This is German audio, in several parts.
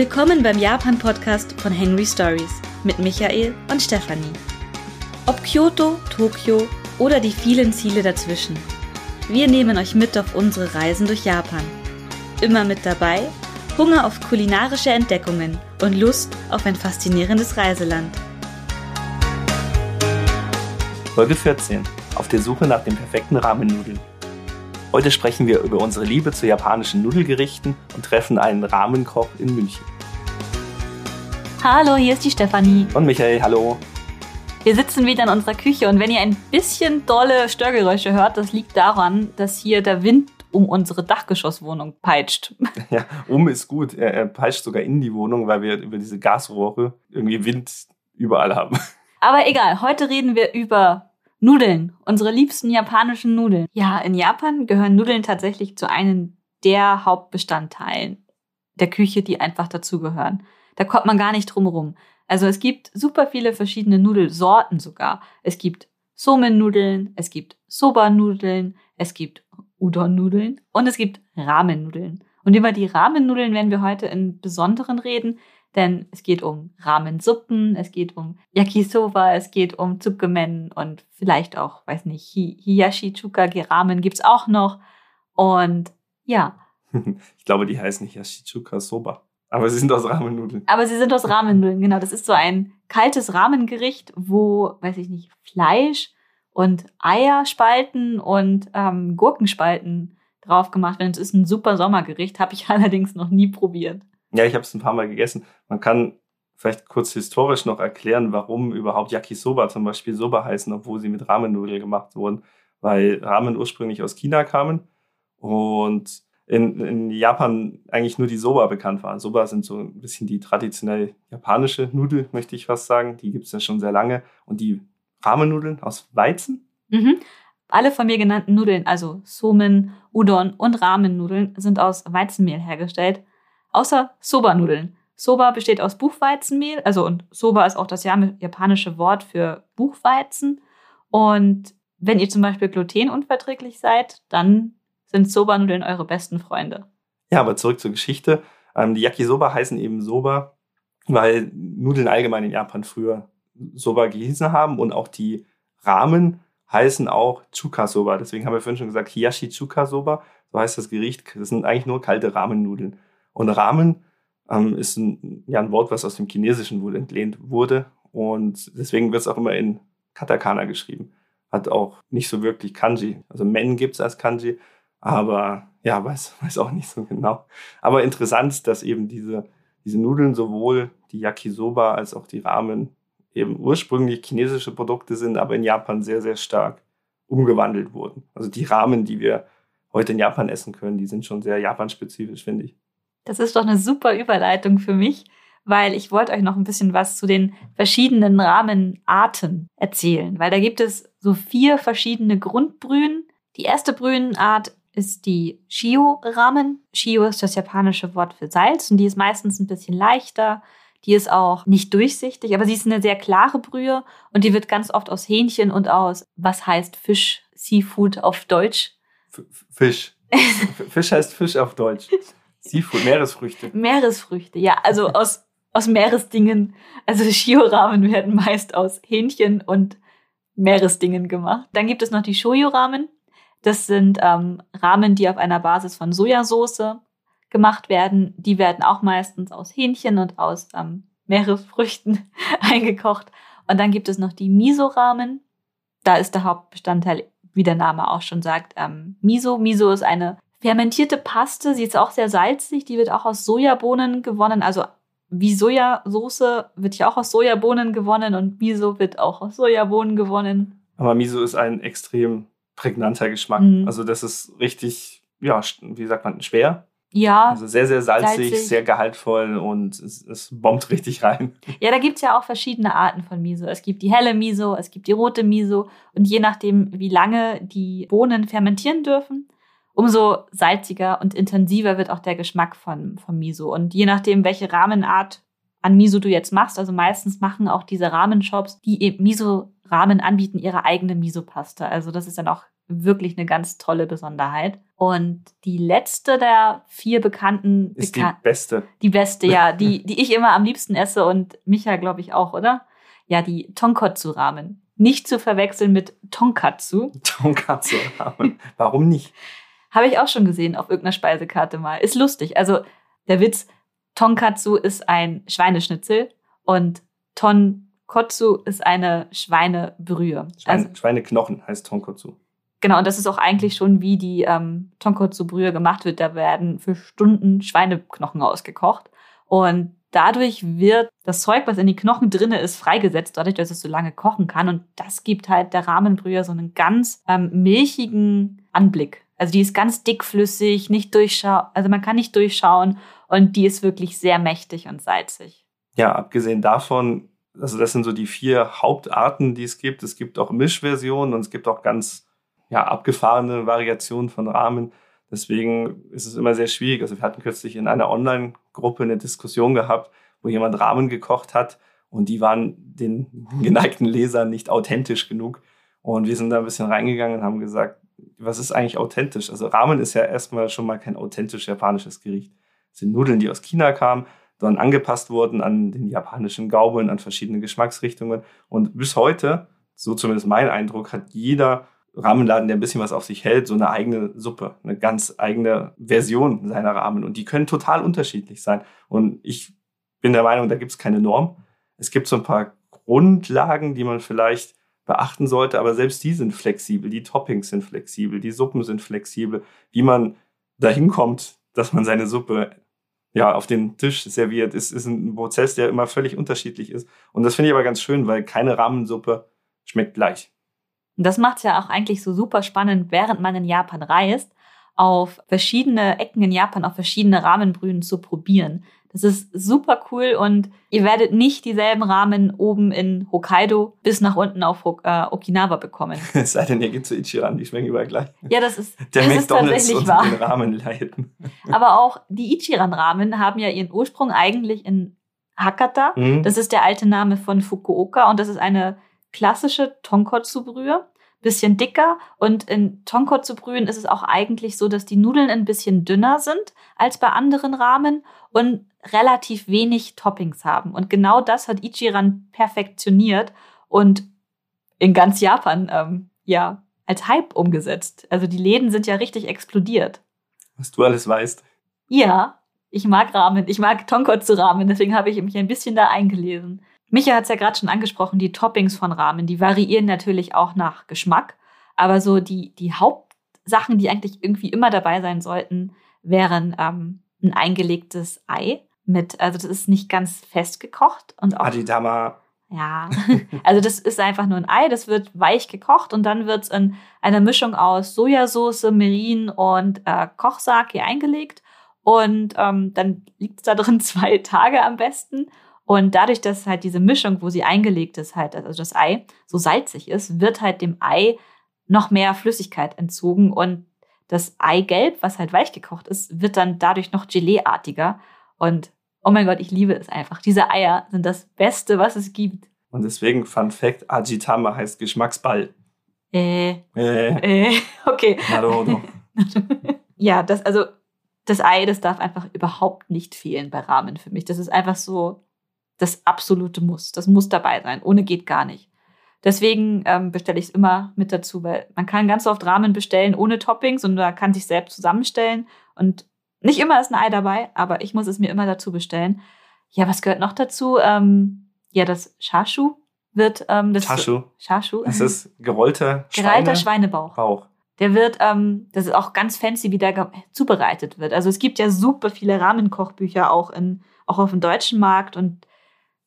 Willkommen beim Japan-Podcast von Henry Stories mit Michael und Stefanie. Ob Kyoto, Tokio oder die vielen Ziele dazwischen. Wir nehmen euch mit auf unsere Reisen durch Japan. Immer mit dabei Hunger auf kulinarische Entdeckungen und Lust auf ein faszinierendes Reiseland. Folge 14. Auf der Suche nach den perfekten Ramen-Nudeln. Heute sprechen wir über unsere Liebe zu japanischen Nudelgerichten und treffen einen Rahmenkoch in München. Hallo, hier ist die Stefanie. Und Michael, hallo. Wir sitzen wieder in unserer Küche und wenn ihr ein bisschen dolle Störgeräusche hört, das liegt daran, dass hier der Wind um unsere Dachgeschosswohnung peitscht. Ja, um ist gut. Er, er peitscht sogar in die Wohnung, weil wir über diese Gasrohre irgendwie Wind überall haben. Aber egal, heute reden wir über Nudeln, unsere liebsten japanischen Nudeln. Ja, in Japan gehören Nudeln tatsächlich zu einem der Hauptbestandteilen der Küche, die einfach dazugehören. Da kommt man gar nicht drum rum. Also es gibt super viele verschiedene Nudelsorten sogar. Es gibt Somen-Nudeln, es gibt Soba-Nudeln, es gibt Udon-Nudeln und es gibt Ramen-Nudeln. Und über die Ramen-Nudeln werden wir heute in Besonderen reden, denn es geht um Ramensuppen, es geht um Yakisoba, es geht um Tsukemen und vielleicht auch, weiß nicht, Hiyashi Chuka Ramen gibt's auch noch. Und ja. Ich glaube, die heißen Hiyashi Chuka Soba. Aber sie sind aus Ramennudeln. Aber sie sind aus Ramennudeln, genau. Das ist so ein kaltes Rahmengericht, wo, weiß ich nicht, Fleisch und Eierspalten und ähm, Gurkenspalten drauf gemacht werden. Es ist ein super Sommergericht, habe ich allerdings noch nie probiert. Ja, ich habe es ein paar Mal gegessen. Man kann vielleicht kurz historisch noch erklären, warum überhaupt Yakisoba zum Beispiel Soba heißen, obwohl sie mit Ramennudeln gemacht wurden. Weil Ramen ursprünglich aus China kamen und in, in Japan eigentlich nur die Soba bekannt waren. Soba sind so ein bisschen die traditionell japanische Nudel, möchte ich fast sagen. Die gibt es ja schon sehr lange. Und die Ramennudeln aus Weizen? Mhm. Alle von mir genannten Nudeln, also Somen, Udon und Ramennudeln, sind aus Weizenmehl hergestellt, außer Soba-Nudeln. Soba besteht aus Buchweizenmehl, also und Soba ist auch das japanische Wort für Buchweizen. Und wenn ihr zum Beispiel glutenunverträglich seid, dann sind Soba-Nudeln eure besten Freunde. Ja, aber zurück zur Geschichte. Ähm, die Yakisoba heißen eben Soba, weil Nudeln allgemein in Japan früher Soba gehießen haben und auch die Ramen heißen auch Chuka-Soba. Deswegen haben wir vorhin schon gesagt, Hiyashi Chuka-Soba, so heißt das Gericht. Das sind eigentlich nur kalte Ramennudeln. Und Ramen ähm, ist ein, ja, ein Wort, was aus dem Chinesischen wohl entlehnt wurde. Und deswegen wird es auch immer in Katakana geschrieben. Hat auch nicht so wirklich Kanji. Also Men gibt es als Kanji, aber ja, weiß, weiß auch nicht so genau. Aber interessant, dass eben diese, diese Nudeln sowohl die Yakisoba als auch die Ramen eben ursprünglich chinesische Produkte sind, aber in Japan sehr, sehr stark umgewandelt wurden. Also die Ramen, die wir heute in Japan essen können, die sind schon sehr japanspezifisch, finde ich. Das ist doch eine super Überleitung für mich, weil ich wollte euch noch ein bisschen was zu den verschiedenen Rahmenarten erzählen, weil da gibt es so vier verschiedene Grundbrühen. Die erste Brühenart ist die Shio-Ramen. Shio ist das japanische Wort für Salz und die ist meistens ein bisschen leichter. Die ist auch nicht durchsichtig, aber sie ist eine sehr klare Brühe und die wird ganz oft aus Hähnchen und aus, was heißt Fisch, Seafood auf Deutsch? F Fisch. Fisch heißt Fisch auf Deutsch. Seafood, Meeresfrüchte. Meeresfrüchte, ja, also aus, aus Meeresdingen. Also Shio-Ramen werden meist aus Hähnchen und Meeresdingen gemacht. Dann gibt es noch die Shoyu-Ramen. Das sind ähm, Ramen, die auf einer Basis von Sojasauce gemacht werden. Die werden auch meistens aus Hähnchen und aus ähm, Meeresfrüchten eingekocht. Und dann gibt es noch die Miso-Ramen. Da ist der Hauptbestandteil, wie der Name auch schon sagt, ähm, Miso. Miso ist eine fermentierte Paste. Sie ist auch sehr salzig. Die wird auch aus Sojabohnen gewonnen. Also wie Sojasauce wird ja auch aus Sojabohnen gewonnen und Miso wird auch aus Sojabohnen gewonnen. Aber Miso ist ein extrem prägnanter Geschmack. Mhm. Also das ist richtig, ja, wie sagt man, schwer. Ja. Also sehr, sehr salzig, salzig. sehr gehaltvoll und es, es, bombt richtig rein. Ja, da gibt es ja auch verschiedene Arten von Miso. Es gibt die helle Miso, es gibt die rote Miso und je nachdem, wie lange die Bohnen fermentieren dürfen, umso salziger und intensiver wird auch der Geschmack von, von Miso. Und je nachdem, welche Rahmenart an Miso du jetzt machst, also meistens machen auch diese Rahmenshops, die eben Miso-Rahmen anbieten, ihre eigene Miso-Paste. Also das ist dann auch wirklich eine ganz tolle Besonderheit. Und die letzte der vier bekannten Ist Bekan die beste. die beste, ja, die, die ich immer am liebsten esse und Micha, glaube ich, auch, oder? Ja, die Tonkotsu-Ramen. Nicht zu verwechseln mit Tonkatsu. Tonkatsu Ramen. Warum nicht? Habe ich auch schon gesehen auf irgendeiner Speisekarte mal. Ist lustig. Also der Witz, Tonkatsu ist ein Schweineschnitzel und Tonkotsu ist eine Schweinebrühe. Schweine, Also, Schweineknochen heißt Tonkotsu. genau, und das ist auch eigentlich schon, wie die ähm, Tonkotsu-Brühe gemacht wird. Da werden für Stunden Schweineknochen ausgekocht. Und dadurch wird das Zeug, was in die Knochen drinne ist, freigesetzt, dadurch, dass es so lange kochen kann. Und das gibt halt der Rahmenbrühe so einen ganz ähm, milchigen Anblick. Also die ist ganz dickflüssig, nicht durchschau also man kann nicht durchschauen und die ist wirklich sehr mächtig und salzig. Ja, abgesehen davon, also das sind so die vier Hauptarten, die es gibt. Es gibt auch Mischversionen und es gibt auch ganz ja, abgefahrene Variationen von Ramen. Deswegen ist es immer sehr schwierig. Also wir hatten kürzlich in einer Online-Gruppe eine Diskussion gehabt, wo jemand Ramen gekocht hat und die waren den geneigten Lesern nicht authentisch genug. Und wir sind da ein bisschen reingegangen und haben gesagt, was ist eigentlich authentisch? Also Ramen ist ja erstmal schon mal kein authentisch japanisches Gericht. Es sind Nudeln, die aus China kamen, dann angepasst wurden an den japanischen Gaumen, an verschiedene Geschmacksrichtungen. Und bis heute, so zumindest mein Eindruck, hat jeder Ramenladen, der ein bisschen was auf sich hält, so eine eigene Suppe, eine ganz eigene Version seiner Ramen. Und die können total unterschiedlich sein. Und ich bin der Meinung, da gibt es keine Norm. Es gibt so ein paar Grundlagen, die man vielleicht beachten sollte, aber selbst die sind flexibel, die Toppings sind flexibel, die Suppen sind flexibel, wie man dahin kommt, dass man seine Suppe ja auf den Tisch serviert, ist, ist ein Prozess, der immer völlig unterschiedlich ist. Und das finde ich aber ganz schön, weil keine Ramensuppe schmeckt gleich. Und das macht es ja auch eigentlich so super spannend, während man in Japan reist, auf verschiedene Ecken in Japan, auf verschiedene Rahmenbrühen zu probieren. Das ist super cool und ihr werdet nicht dieselben Ramen oben in Hokkaido bis nach unten auf äh, Okinawa bekommen. Es sei denn, ihr geht zu Ichiran, die schmecken überall gleich. Ja, das ist, Der das ist McDonalds tatsächlich und wahr. den Ramen leiten. Aber auch die Ichiran-Ramen haben ja ihren Ursprung eigentlich in Hakata. Mhm. Das ist der alte Name von Fukuoka und das ist eine klassische Tonkotsu-Brühe. Bisschen dicker und in Tonkotsu-Brühen ist es auch eigentlich so, dass die Nudeln ein bisschen dünner sind als bei anderen Ramen und relativ wenig Toppings haben. Und genau das hat Ichiran perfektioniert und in ganz Japan ähm, ja als Hype umgesetzt. Also die Läden sind ja richtig explodiert. Was du alles weißt. Ja, ich mag Ramen. Ich mag Tonkotsu-Ramen, deswegen habe ich mich ein bisschen da eingelesen. Micha hat es ja gerade schon angesprochen, die Toppings von Ramen, die variieren natürlich auch nach Geschmack. Aber so die, die Hauptsachen, die eigentlich irgendwie immer dabei sein sollten, wären ähm, ein eingelegtes Ei mit, also das ist nicht ganz fest gekocht und auch Adidama. ja, also das ist einfach nur ein Ei, das wird weich gekocht und dann wird es in einer Mischung aus Sojasauce, Mirin und äh, Kochsake eingelegt und ähm, dann liegt es da drin zwei Tage am besten und dadurch, dass halt diese Mischung, wo sie eingelegt ist, halt, also das Ei so salzig ist, wird halt dem Ei noch mehr Flüssigkeit entzogen und das Eigelb, was halt weich gekocht ist, wird dann dadurch noch Geleeartiger und oh mein Gott, ich liebe es einfach. Diese Eier sind das Beste, was es gibt. Und deswegen, Fun Fact, Ajitama heißt Geschmacksball. Äh, Äh, äh, okay. Naruto. ja, das, also, das Ei, das darf einfach überhaupt nicht fehlen bei Ramen für mich. Das ist einfach so das absolute Muss. Das muss dabei sein. Ohne geht gar nicht. Deswegen ähm, bestelle ich es immer mit dazu, weil man kann ganz oft Ramen bestellen ohne Toppings und man kann sich selbst zusammenstellen. Und nicht immer ist ein Ei dabei, aber ich muss es mir immer dazu bestellen. Ja, was gehört noch dazu? Ähm, ja, das Chashu wird ähm, das Chashu. Chashu. Das ist gerollter gereihter Schweine Schweinebauch. Bauch. Der wird, ähm, das ist auch ganz fancy, wie der zubereitet wird. Also es gibt ja super viele Rahmenkochbücher auch in, auch auf dem deutschen Markt und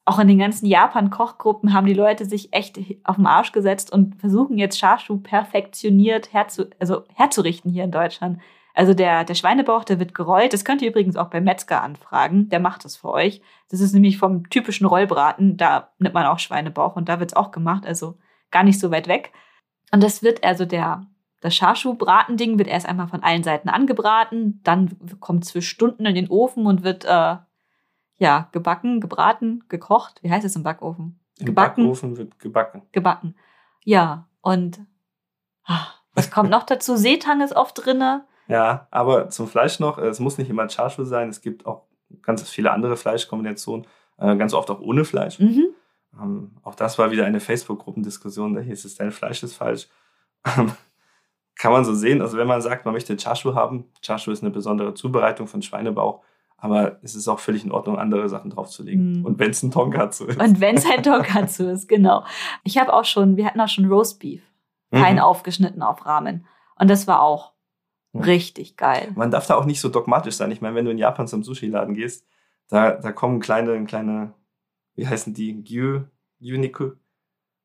auch in den ganzen Japan-Kochgruppen haben die Leute sich echt auf den Arsch gesetzt und versuchen jetzt Chashu perfektioniert herzu, also herzurichten hier in Deutschland. Also der, der Schweinebauch, der wird gerollt. Das könnt ihr übrigens auch beim Metzger anfragen. Der macht das für euch. Das ist nämlich vom typischen Rollbraten. Da nimmt man auch Schweinebauch und da wird's auch gemacht. Also gar nicht so weit weg. Und das wird also der, das Chashu-Bratending wird erst einmal von allen Seiten angebraten. Dann kommt es für Stunden in den Ofen und wird, äh, ja, gebacken, gebraten, gekocht. Wie heißt es im Backofen? Im Gebacken. Backofen wird gebacken. Gebacken. Ja, und ah, Was kommt noch dazu? Seetang ist oft drinne. Ja, aber zum Fleisch noch, es muss nicht immer Chashu sein, es gibt auch ganz viele andere Fleischkombinationen, äh, ganz oft auch ohne Fleisch. Mhm. Ähm, auch das war wieder eine Facebook-Gruppendiskussion, da hieß es, dein Fleisch ist falsch. Ähm, Kann man so sehen, also wenn man sagt, man möchte Chashu haben, Chashu ist eine besondere Zubereitung von Schweinebauch, aber es ist auch völlig in Ordnung, andere Sachen draufzulegen. Mhm. Und wenn es ein Tonkatsu ist. Und wenn es ein Tonkatsu ist, genau. Ich habe auch schon, wir hatten auch schon Roastbeef, fein Mhm. aufgeschnitten auf Ramen. Und das war auch Mhm. richtig geil. Man darf da auch nicht so dogmatisch sein. Ich meine, wenn du in Japan zum Sushi-Laden gehst, da, da kommen kleine, kleine, wie heißen die? Gyu, Gyuniku?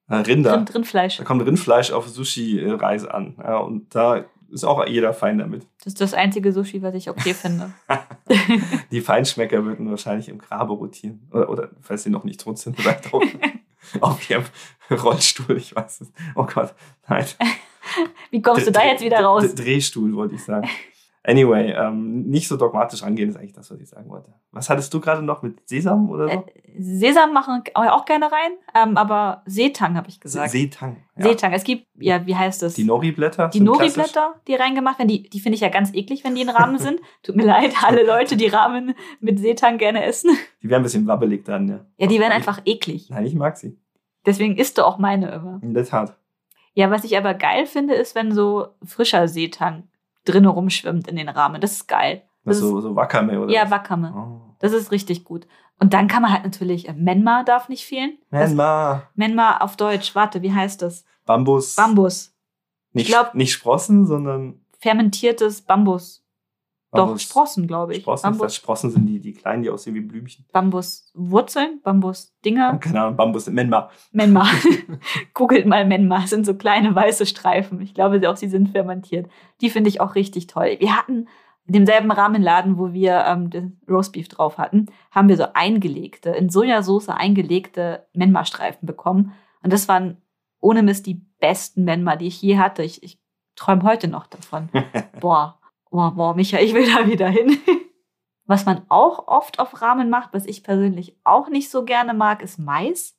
Äh, Rinder. Drin, Rindfleisch. Da kommt Rindfleisch auf Sushi-Reise an. Ja, und da ist auch jeder fein damit. Das ist das einzige Sushi, was ich okay finde. Die Feinschmecker würden wahrscheinlich im Grabe rotieren. Oder, oder falls sie noch nicht tot sind, vielleicht auch auf ihrem Rollstuhl. Ich weiß es. Oh Gott, nein. Wie kommst du da jetzt wieder raus? Drehstuhl, wollte ich sagen. Anyway, ähm, nicht so dogmatisch rangehen ist eigentlich das, was ich sagen wollte. Was hattest du gerade noch mit Sesam oder so? Äh, Sesam machen wir auch gerne rein, ähm, aber Seetang habe ich gesagt. Seetang. Ja. Seetang. Es gibt, ja, wie heißt das? Die Nori-Blätter. Die. Nori-Blätter, die reingemacht werden, die, die finde ich ja ganz eklig, wenn die in Rahmen sind. Tut mir leid, alle Leute, die Rahmen mit Seetang gerne essen. Die werden ein bisschen wabbelig dann, ja. Ja, die werden einfach eklig. Nein, ich mag sie. Deswegen isst du auch meine immer. In der Tat. Ja, was ich aber geil finde, ist, wenn so frischer Seetang drinnen rumschwimmt in den Rahmen. Das ist geil. Das so, so Wakame oder ist, ja? Wakame. Oh. Das ist richtig gut. Und dann kann man halt natürlich, äh, Menma darf nicht fehlen. Menma. Menma auf Deutsch, warte, wie heißt das? Bambus. Bambus. Nicht, Ich glaub- nicht Sprossen, sondern Fermentiertes Bambus. Doch, Bambus. Sprossen, glaube ich. Sprossen, ich dachte, Bambus, Sprossen sind die, die kleinen, die aussehen wie Blümchen. Bambuswurzeln, Bambusdinger. Keine Ahnung, Bambus, Menma. Menma. Googelt mal Menma. Das sind so kleine weiße Streifen. Ich glaube auch, sie sind fermentiert. Die finde ich auch richtig toll. Wir hatten in demselben Rahmenladen, wo wir ähm, den Roastbeef drauf hatten, haben wir so eingelegte, in Sojasauce eingelegte Menma-Streifen bekommen. Und das waren ohne Mist die besten Menma, die ich je hatte. Ich, ich träume heute noch davon. Boah, boah, boah, Micha, ich will da wieder hin. Was man auch oft auf Ramen macht, was ich persönlich auch nicht so gerne mag, ist Mais.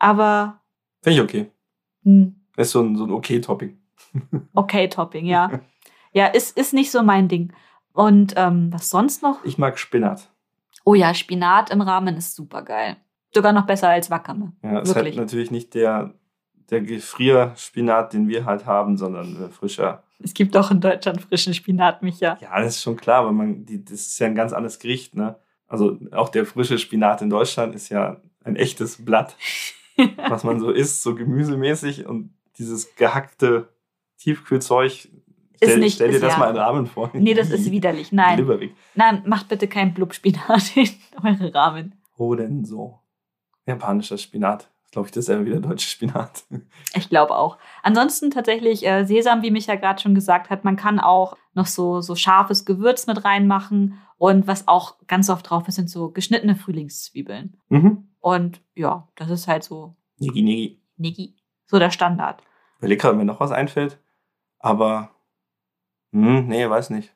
Aber Finde ich okay. hm, Das ist so ein, so ein okay-Topping. okay, Topping, ja. ja, ist, ist nicht so mein Ding. Und ähm, was sonst noch? Ich mag Spinat. Oh ja, Spinat im Ramen ist super geil. Sogar noch besser als Wakame. Ja, ist Wirklich. halt natürlich nicht der, der Gefrierspinat, den wir halt haben, sondern äh, frischer. Es gibt auch in Deutschland frischen Spinat, Micha. Ja, das ist schon klar, aber man, die, das ist ja ein ganz anderes Gericht, ne? Also auch der frische Spinat in Deutschland ist ja ein echtes Blatt, was man so isst, so gemüsemäßig und dieses gehackte Tiefkühlzeug. Stell, nicht- stell dir ist das ja- mal in Rahmen vor. Nee, das ist widerlich. Nein, Glibberig. nein, macht bitte kein Blubspinat in eure Ramen. Wo denn so? Japanischer Spinat. Glaube ich, das ist ja wieder deutscher Spinat. Ich glaube auch. Ansonsten tatsächlich äh, Sesam, wie Micha gerade schon gesagt hat, man kann auch noch so, so scharfes Gewürz mit reinmachen. Und was auch ganz oft drauf ist, sind so geschnittene Frühlingszwiebeln. Mhm. Und ja, das ist halt so Nigi, nigi. Niggi. So der Standard. Lecker, wenn mir noch was einfällt. Aber, hm, nee, weiß nicht.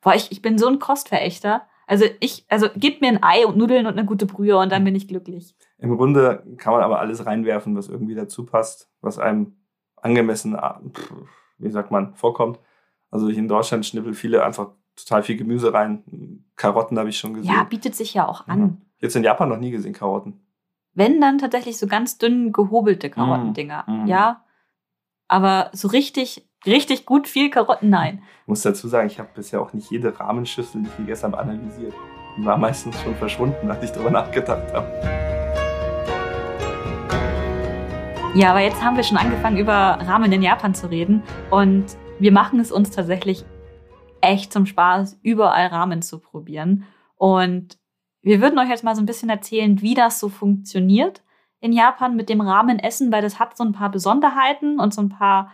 Boah, ich, ich bin so ein Kostverächter. Also ich, also gib mir ein Ei und Nudeln und eine gute Brühe und dann bin ich glücklich. Im Grunde kann man aber alles reinwerfen, was irgendwie dazu passt, was einem angemessen, ah, wie sagt man, vorkommt. Also hier in Deutschland schnippeln viele einfach total viel Gemüse rein. Karotten habe ich schon gesehen. Ja, bietet sich ja auch an. Ja. Jetzt in Japan noch nie gesehen, Karotten. Wenn dann tatsächlich so ganz dünn gehobelte Karottendinger. Mm, mm. Ja. Aber so richtig, richtig gut viel Karotten, nein. Ich muss dazu sagen, ich habe bisher auch nicht jede Rahmenschüssel, die ich gegessen habe, analysiert. Die war meistens schon verschwunden, als ich darüber nachgedacht habe. Ja, aber jetzt haben wir schon angefangen, über Ramen in Japan zu reden. Und wir machen es uns tatsächlich echt zum Spaß, überall Ramen zu probieren. Und wir würden euch jetzt mal so ein bisschen erzählen, wie das so funktioniert in Japan mit dem Ramenessen, weil das hat so ein paar Besonderheiten und so ein paar,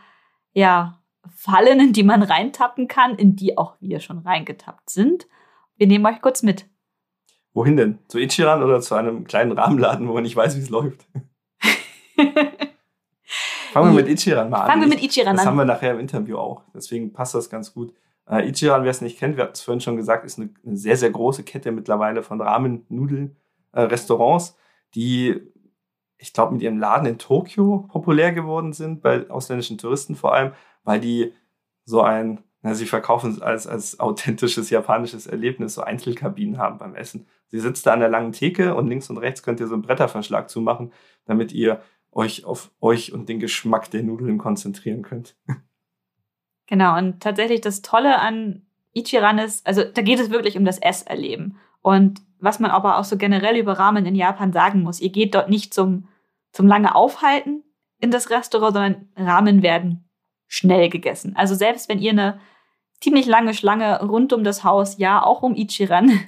ja, Fallen, in die man reintappen kann, in die auch wir schon reingetappt sind. Wir nehmen euch kurz mit. Wohin denn? Zu Ichiran oder zu einem kleinen Rahmenladen, wo man nicht weiß, wie es läuft? Fangen wir mit Ichiran mal an. Fangen wir mit Ich- Ichiran Das haben an. wir nachher im Interview auch. Deswegen passt das ganz gut. Äh, Ichiran, wer es nicht kennt, wir hatten es vorhin schon gesagt, ist eine, eine sehr, sehr große Kette mittlerweile von Ramen-Nudeln-Restaurants, die, ich glaube, mit ihrem Laden in Tokio populär geworden sind, bei ausländischen Touristen vor allem, weil die so ein, na, sie verkaufen es als, als authentisches japanisches Erlebnis, so Einzelkabinen haben beim Essen. Sie sitzt da an der langen Theke und links und rechts könnt ihr so einen Bretterverschlag zumachen, damit ihr euch auf euch und den Geschmack der Nudeln konzentrieren könnt. Genau, und tatsächlich das Tolle an Ichiran ist, also da geht es wirklich um das Esserleben. Und was man aber auch so generell über Ramen in Japan sagen muss, ihr geht dort nicht zum, zum lange Aufhalten in das Restaurant, sondern Ramen werden schnell gegessen. Also selbst wenn ihr eine ziemlich lange Schlange rund um das Haus, ja auch um Ichiran,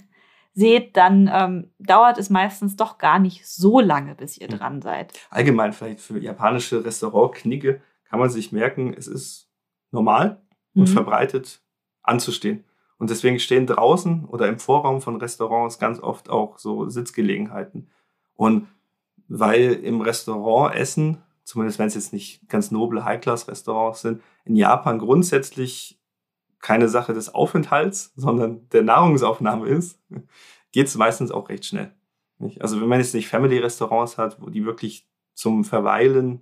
seht, dann ähm, dauert es meistens doch gar nicht so lange, bis ihr dran seid. Allgemein vielleicht für japanische Restaurantknigge kann man sich merken, es ist normal und mhm. verbreitet anzustehen. Und deswegen stehen draußen oder im Vorraum von Restaurants ganz oft auch so Sitzgelegenheiten. Und weil im Restaurant Essen, zumindest wenn es jetzt nicht ganz noble High-Class-Restaurants sind, in Japan grundsätzlich keine Sache des Aufenthalts, sondern der Nahrungsaufnahme ist, geht es meistens auch recht schnell. Also wenn man jetzt nicht Family-Restaurants hat, wo die wirklich zum Verweilen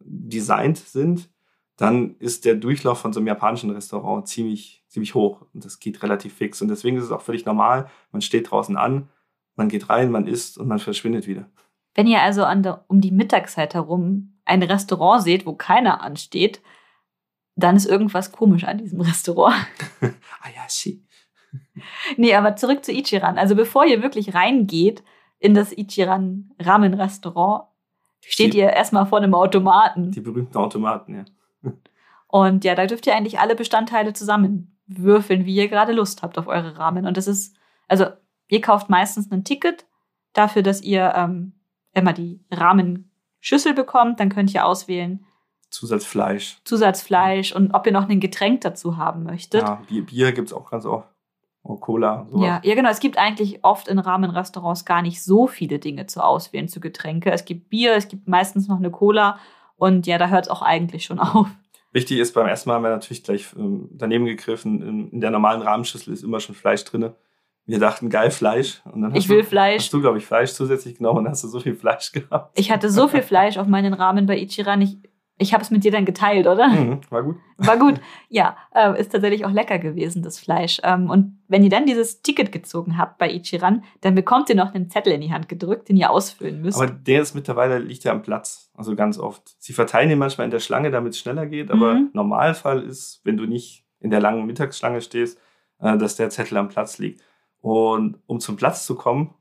designt sind, dann ist der Durchlauf von so einem japanischen Restaurant ziemlich, ziemlich hoch und das geht relativ fix. Und deswegen ist es auch völlig normal. Man steht draußen an, man geht rein, man isst und man verschwindet wieder. Wenn ihr also der, um die Mittagszeit herum ein Restaurant seht, wo keiner ansteht, dann ist irgendwas komisch an diesem Restaurant. ah ja, sie. Nee, aber zurück zu Ichiran. Also bevor ihr wirklich reingeht in das Ichiran Ramen Restaurant, steht die, ihr erstmal vor einem Automaten. Die berühmten Automaten, ja. Und ja, da dürft ihr eigentlich alle Bestandteile zusammenwürfeln, wie ihr gerade Lust habt auf eure Ramen. Und das ist, also ihr kauft meistens ein Ticket dafür, dass ihr ähm, immer die Rahmenschüssel bekommt. Dann könnt ihr auswählen, Zusatzfleisch. Zusatzfleisch und ob ihr noch ein Getränk dazu haben möchtet. Ja, Bier, Bier gibt es auch ganz oft. Oh, Cola. Sowas. Ja, ja, genau. Es gibt eigentlich oft in Rahmenrestaurants gar nicht so viele Dinge zu auswählen zu Getränke. Es gibt Bier, es gibt meistens noch eine Cola und ja, da hört es auch eigentlich schon auf. Wichtig ist, beim ersten Mal haben wir natürlich gleich ähm, daneben gegriffen. In, in, der normalen Rahmenschüssel ist immer schon Fleisch drin. Wir dachten, geil, Fleisch. Und dann ich will du, Fleisch. Hast du, glaube ich, Fleisch zusätzlich genommen und hast du so viel Fleisch gehabt. Ich hatte so viel Fleisch auf meinen Rahmen bei Ichiran. Ich, ich habe es mit dir dann geteilt, oder? Mhm, war gut. War gut. Ja, äh, ist tatsächlich auch lecker gewesen, das Fleisch. Ähm, und wenn ihr dann dieses Ticket gezogen habt bei Ichiran, dann bekommt ihr noch einen Zettel in die Hand gedrückt, den ihr ausfüllen müsst. Aber der ist mittlerweile, liegt ja am Platz. Also ganz oft. Sie verteilen ihn manchmal in der Schlange, damit es schneller geht. Aber mhm. Normalfall ist, wenn du nicht in der langen Mittagsschlange stehst, äh, dass der Zettel am Platz liegt. Und um zum Platz zu kommen,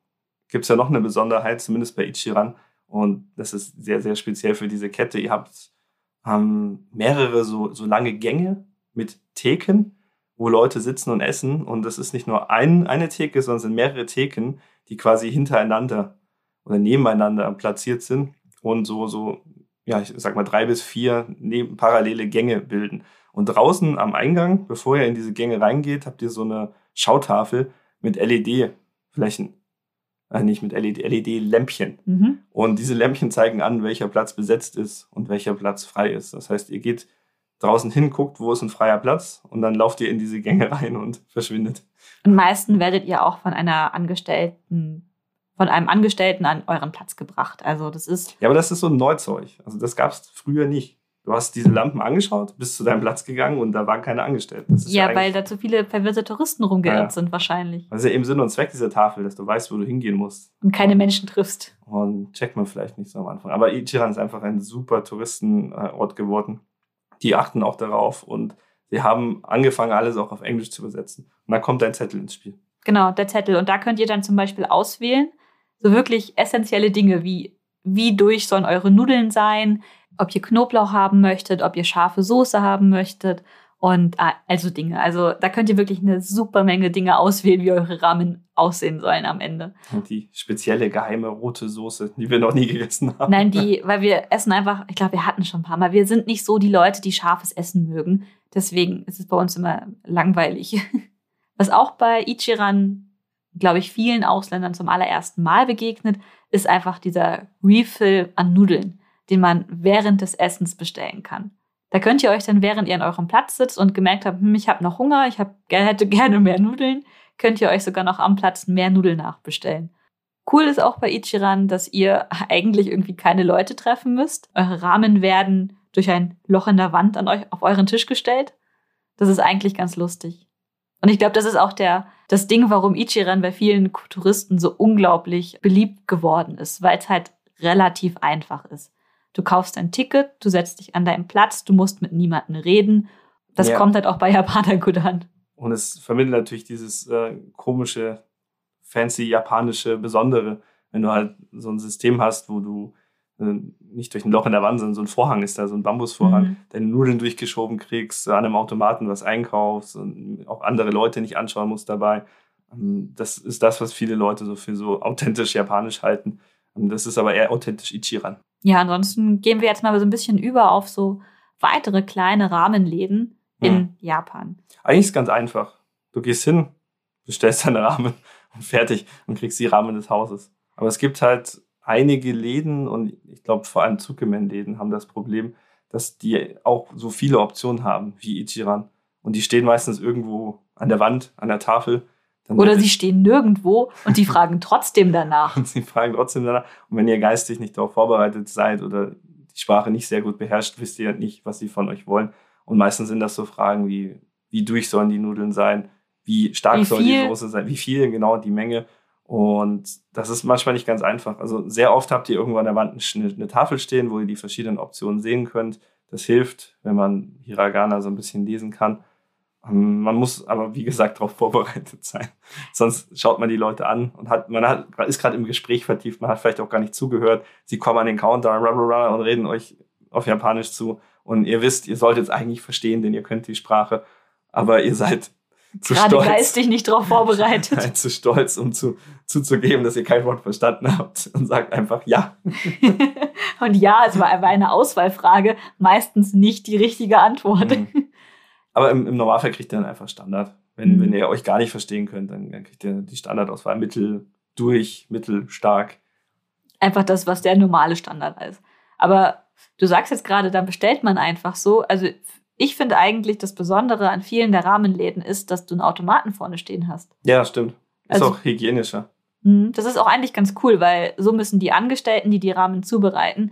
gibt es ja noch eine Besonderheit, zumindest bei Ichiran. Und das ist sehr, sehr speziell für diese Kette. Ihr habt haben mehrere so, so lange Gänge mit Theken, wo Leute sitzen und essen. Und das ist nicht nur ein, eine Theke, sondern es sind mehrere Theken, die quasi hintereinander oder nebeneinander platziert sind und so, so, ja, ich sag mal drei bis vier neben, parallele Gänge bilden. Und draußen am Eingang, bevor ihr in diese Gänge reingeht, habt ihr so eine Schautafel mit LED-Flächen äh, nicht mit LED, LED-Lämpchen. Mhm. Und diese Lämpchen zeigen an, welcher Platz besetzt ist und welcher Platz frei ist. Das heißt, ihr geht draußen hin, guckt, wo ist ein freier Platz und dann lauft ihr in diese Gänge rein und verschwindet. Und meistens werdet ihr auch von einer Angestellten von einem Angestellten an euren Platz gebracht. Also das ist. Ja, aber das ist so ein Neuzeug. Also das gab es früher nicht. Du hast diese Lampen angeschaut, bist zu deinem Platz gegangen und da waren keine Angestellten. ja, ja weil da zu viele verwirrte Touristen rumgeirrt ja. sind wahrscheinlich. Das ist ja eben Sinn und Zweck dieser Tafel, dass du weißt, wo du hingehen musst. Und keine Menschen triffst. Und checkt man vielleicht nicht so am Anfang. Aber Ichiran ist einfach ein super Touristenort geworden. Die achten auch darauf und sie haben angefangen, alles auch auf Englisch zu übersetzen. Und da kommt dein Zettel ins Spiel. Genau, der Zettel. Und da könnt ihr dann zum Beispiel auswählen, so wirklich essentielle Dinge wie, wie durch sollen eure Nudeln sein, ob ihr Knoblauch haben möchtet, ob ihr scharfe Soße haben möchtet und ah, also Dinge. Also da könnt ihr wirklich eine super Menge Dinge auswählen, wie eure Ramen aussehen sollen am Ende. Und die spezielle geheime rote Soße, die wir noch nie gegessen haben. Nein, die, weil wir essen einfach, ich glaube, wir hatten schon ein paar Mal. Wir sind nicht so die Leute, die scharfes Essen mögen. Deswegen ist es bei uns immer langweilig. Was auch bei Ichiran, glaube ich, vielen Ausländern zum allerersten Mal begegnet, ist einfach dieser Refill an Nudeln den man während des Essens bestellen kann. Da könnt ihr euch dann, während ihr an eurem Platz sitzt und gemerkt habt, hm, ich habe noch Hunger, ich hab, hätte gerne mehr Nudeln, könnt ihr euch sogar noch am Platz mehr Nudeln nachbestellen. Cool ist auch bei Ichiran, dass ihr eigentlich irgendwie keine Leute treffen müsst. Eure Rahmen werden durch ein Loch in der Wand an euch, auf euren Tisch gestellt. Das ist eigentlich ganz lustig. Und ich glaube, das ist auch der, das Ding, warum Ichiran bei vielen Touristen so unglaublich beliebt geworden ist, weil es halt relativ einfach ist. Du kaufst ein Ticket, du setzt dich an deinen Platz, du musst mit niemandem reden. Das ja. kommt halt auch bei Japaner gut an. Und es vermittelt natürlich dieses äh, komische, fancy japanische Besondere, wenn du halt so ein System hast, wo du äh, nicht durch ein Loch in der Wand, sondern so ein Vorhang ist da, so ein Bambusvorhang, mhm. deine Nudeln durchgeschoben kriegst, an einem Automaten was einkaufst und auch andere Leute nicht anschauen musst dabei. Ähm, das ist das, was viele Leute so für so authentisch japanisch halten. Und das ist aber eher authentisch Ichiran. Ja, ansonsten gehen wir jetzt mal so ein bisschen über auf so weitere kleine Rahmenläden in hm. Japan. Eigentlich ist es ganz einfach. Du gehst hin, bestellst deinen Rahmen und fertig und kriegst die Rahmen des Hauses. Aber es gibt halt einige Läden und ich glaube vor allem Zuckerman-Läden haben das Problem, dass die auch so viele Optionen haben wie Ichiran. Und die stehen meistens irgendwo an der Wand, an der Tafel dann Oder sie stehen nirgendwo und die fragen trotzdem danach. und sie fragen trotzdem danach. Und wenn ihr geistig nicht darauf vorbereitet seid oder die Sprache nicht sehr gut beherrscht, wisst ihr nicht, was sie von euch wollen. Und meistens sind das so Fragen wie, wie durch sollen die Nudeln sein? Wie stark wie soll die Soße sein? Wie viel genau die Menge? Und das ist manchmal nicht ganz einfach. Also sehr oft habt ihr irgendwo an der Wand eine, eine Tafel stehen, wo ihr die verschiedenen Optionen sehen könnt. Das hilft, wenn man Hiragana so ein bisschen lesen kann. Ähm, man muss aber, wie gesagt, darauf vorbereitet sein. Sonst schaut man die Leute an und hat, man hat, ist gerade im Gespräch vertieft, man hat vielleicht auch gar nicht zugehört. Sie kommen an den Counter und reden euch auf Japanisch zu. Und ihr wisst, ihr solltet es eigentlich verstehen, denn ihr könnt die Sprache. Aber ihr seid zu Gerade stolz. geistig nicht darauf vorbereitet. Seid zu stolz, um zu, zuzugeben, dass ihr kein Wort verstanden habt und sagt einfach ja. und ja, es war eine Auswahlfrage, meistens nicht die richtige Antwort. Mhm. Aber im, im Normalfall kriegt ihr dann einfach Standard. Wenn, mhm. wenn ihr euch gar nicht verstehen könnt, dann, dann kriegt ihr die Standardauswahl mittel, durch, mittel, stark. Einfach das, was der normale Standard ist. Aber du sagst jetzt gerade, da bestellt man einfach so. Also ich finde eigentlich das Besondere an vielen der Rahmenläden ist, dass du einen Automaten vorne stehen hast. Ja, stimmt. Ist also, auch hygienischer. Mhm, das ist auch eigentlich ganz cool, weil so müssen die Angestellten, die die Rahmen zubereiten,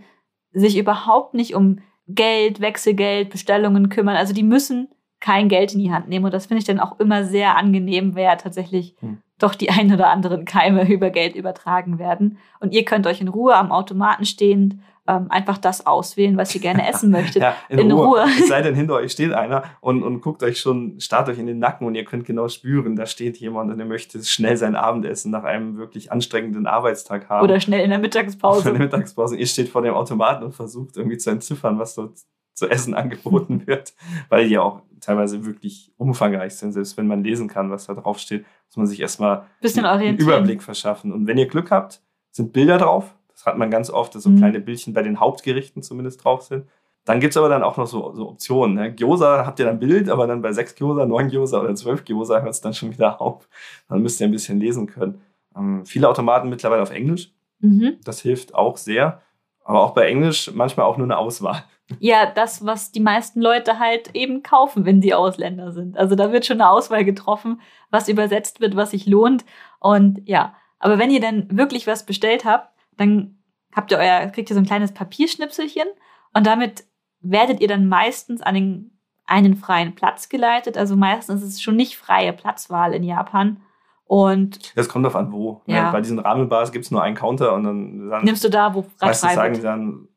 sich überhaupt nicht um Geld, Wechselgeld, Bestellungen kümmern. Also die müssen kein Geld in die Hand nehmen. Und das finde ich dann auch immer sehr angenehm, wer tatsächlich hm. doch die ein oder anderen Keime über Geld übertragen werden. Und ihr könnt euch in Ruhe am Automaten stehend ähm, einfach das auswählen, was ihr gerne essen möchtet. ja, in, in Ruhe. Ruhe. Es sei denn, hinter euch steht einer und, und guckt euch schon, starrt euch in den Nacken und ihr könnt genau spüren, da steht jemand und er möchte schnell sein Abendessen nach einem wirklich anstrengenden Arbeitstag haben. Oder schnell in der Mittagspause. in der Mittagspause. Ihr steht vor dem Automaten und versucht irgendwie zu entziffern, was dort zu essen angeboten wird, weil ja auch teilweise wirklich umfangreich sind. Selbst wenn man lesen kann, was da drauf steht, muss man sich erstmal einen Überblick verschaffen. Und wenn ihr Glück habt, sind Bilder drauf. Das hat man ganz oft, dass so mhm. kleine Bildchen bei den Hauptgerichten zumindest drauf sind. Dann gibt es aber dann auch noch so, so Optionen. Ne? Gyoza habt ihr dann Bild, aber dann bei sechs Gyoza, neun Gyoza oder zwölf Gyoza hört es dann schon wieder auf. Dann müsst ihr ein bisschen lesen können. Ähm, viele Automaten mittlerweile auf Englisch. Mhm. Das hilft auch sehr. Aber auch bei Englisch manchmal auch nur eine Auswahl. Ja, das, was die meisten Leute halt eben kaufen, wenn sie Ausländer sind. Also da wird schon eine Auswahl getroffen, was übersetzt wird, was sich lohnt. Und ja, aber wenn ihr dann wirklich was bestellt habt, dann habt ihr euer, kriegt ihr so ein kleines Papierschnipselchen und damit werdet ihr dann meistens an den, einen freien Platz geleitet. Also meistens ist es schon nicht freie Platzwahl in Japan. Und das kommt auf an, wo. Ne? Ja. Bei diesen Rahmenbars gibt es nur einen Counter und dann, dann nimmst du da, wo frei sagen die dann,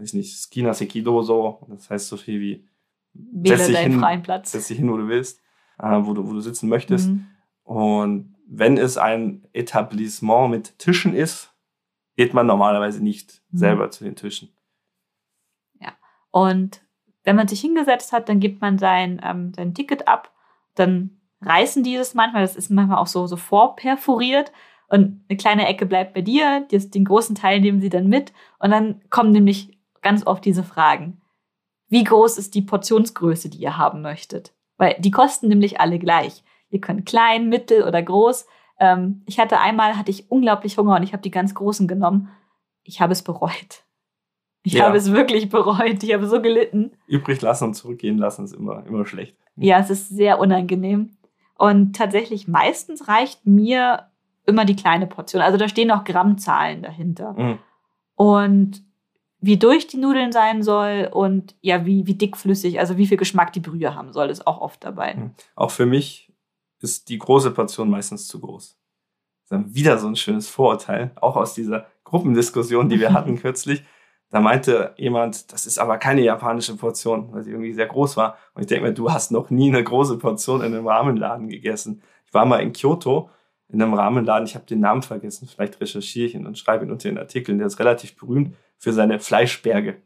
weiß nicht, Skina Sekido so. Das heißt so viel wie setz dich hin, freien Platz. Setz dich hin, wo du willst, äh, wo, du, wo du sitzen möchtest. Mhm. Und wenn es ein Etablissement mit Tischen ist, geht man normalerweise nicht mhm. selber zu den Tischen. Ja. Und wenn man sich hingesetzt hat, dann gibt man sein, ähm, sein Ticket ab. Dann reißen die das manchmal. Das ist manchmal auch so, so vorperforiert. Und eine kleine Ecke bleibt bei dir, den großen Teil nehmen sie dann mit. Und dann kommen nämlich ganz oft diese Fragen. Wie groß ist die Portionsgröße, die ihr haben möchtet? Weil die kosten nämlich alle gleich. Ihr könnt klein, mittel oder groß. Ähm, ich hatte einmal, hatte ich unglaublich Hunger und ich habe die ganz großen genommen. Ich habe es bereut. Ich ja. habe es wirklich bereut. Ich habe so gelitten. Übrig lassen und zurückgehen lassen ist immer, immer schlecht. Ja, es ist sehr unangenehm. Und tatsächlich meistens reicht mir immer die kleine Portion. Also da stehen noch Grammzahlen dahinter. Mhm. Und wie durch die Nudeln sein soll und ja, wie, wie dickflüssig, also wie viel Geschmack die Brühe haben soll, ist auch oft dabei. Auch für mich ist die große Portion meistens zu groß. Das ist wieder so ein schönes Vorurteil, auch aus dieser Gruppendiskussion, die wir hatten kürzlich. Da meinte jemand, das ist aber keine japanische Portion, weil sie irgendwie sehr groß war. Und ich denke mir, du hast noch nie eine große Portion in einem Ramenladen gegessen. Ich war mal in Kyoto in einem Ramenladen, ich habe den Namen vergessen, vielleicht recherchiere ich ihn und schreibe ihn unter den Artikeln. Der ist relativ berühmt für seine Fleischberge.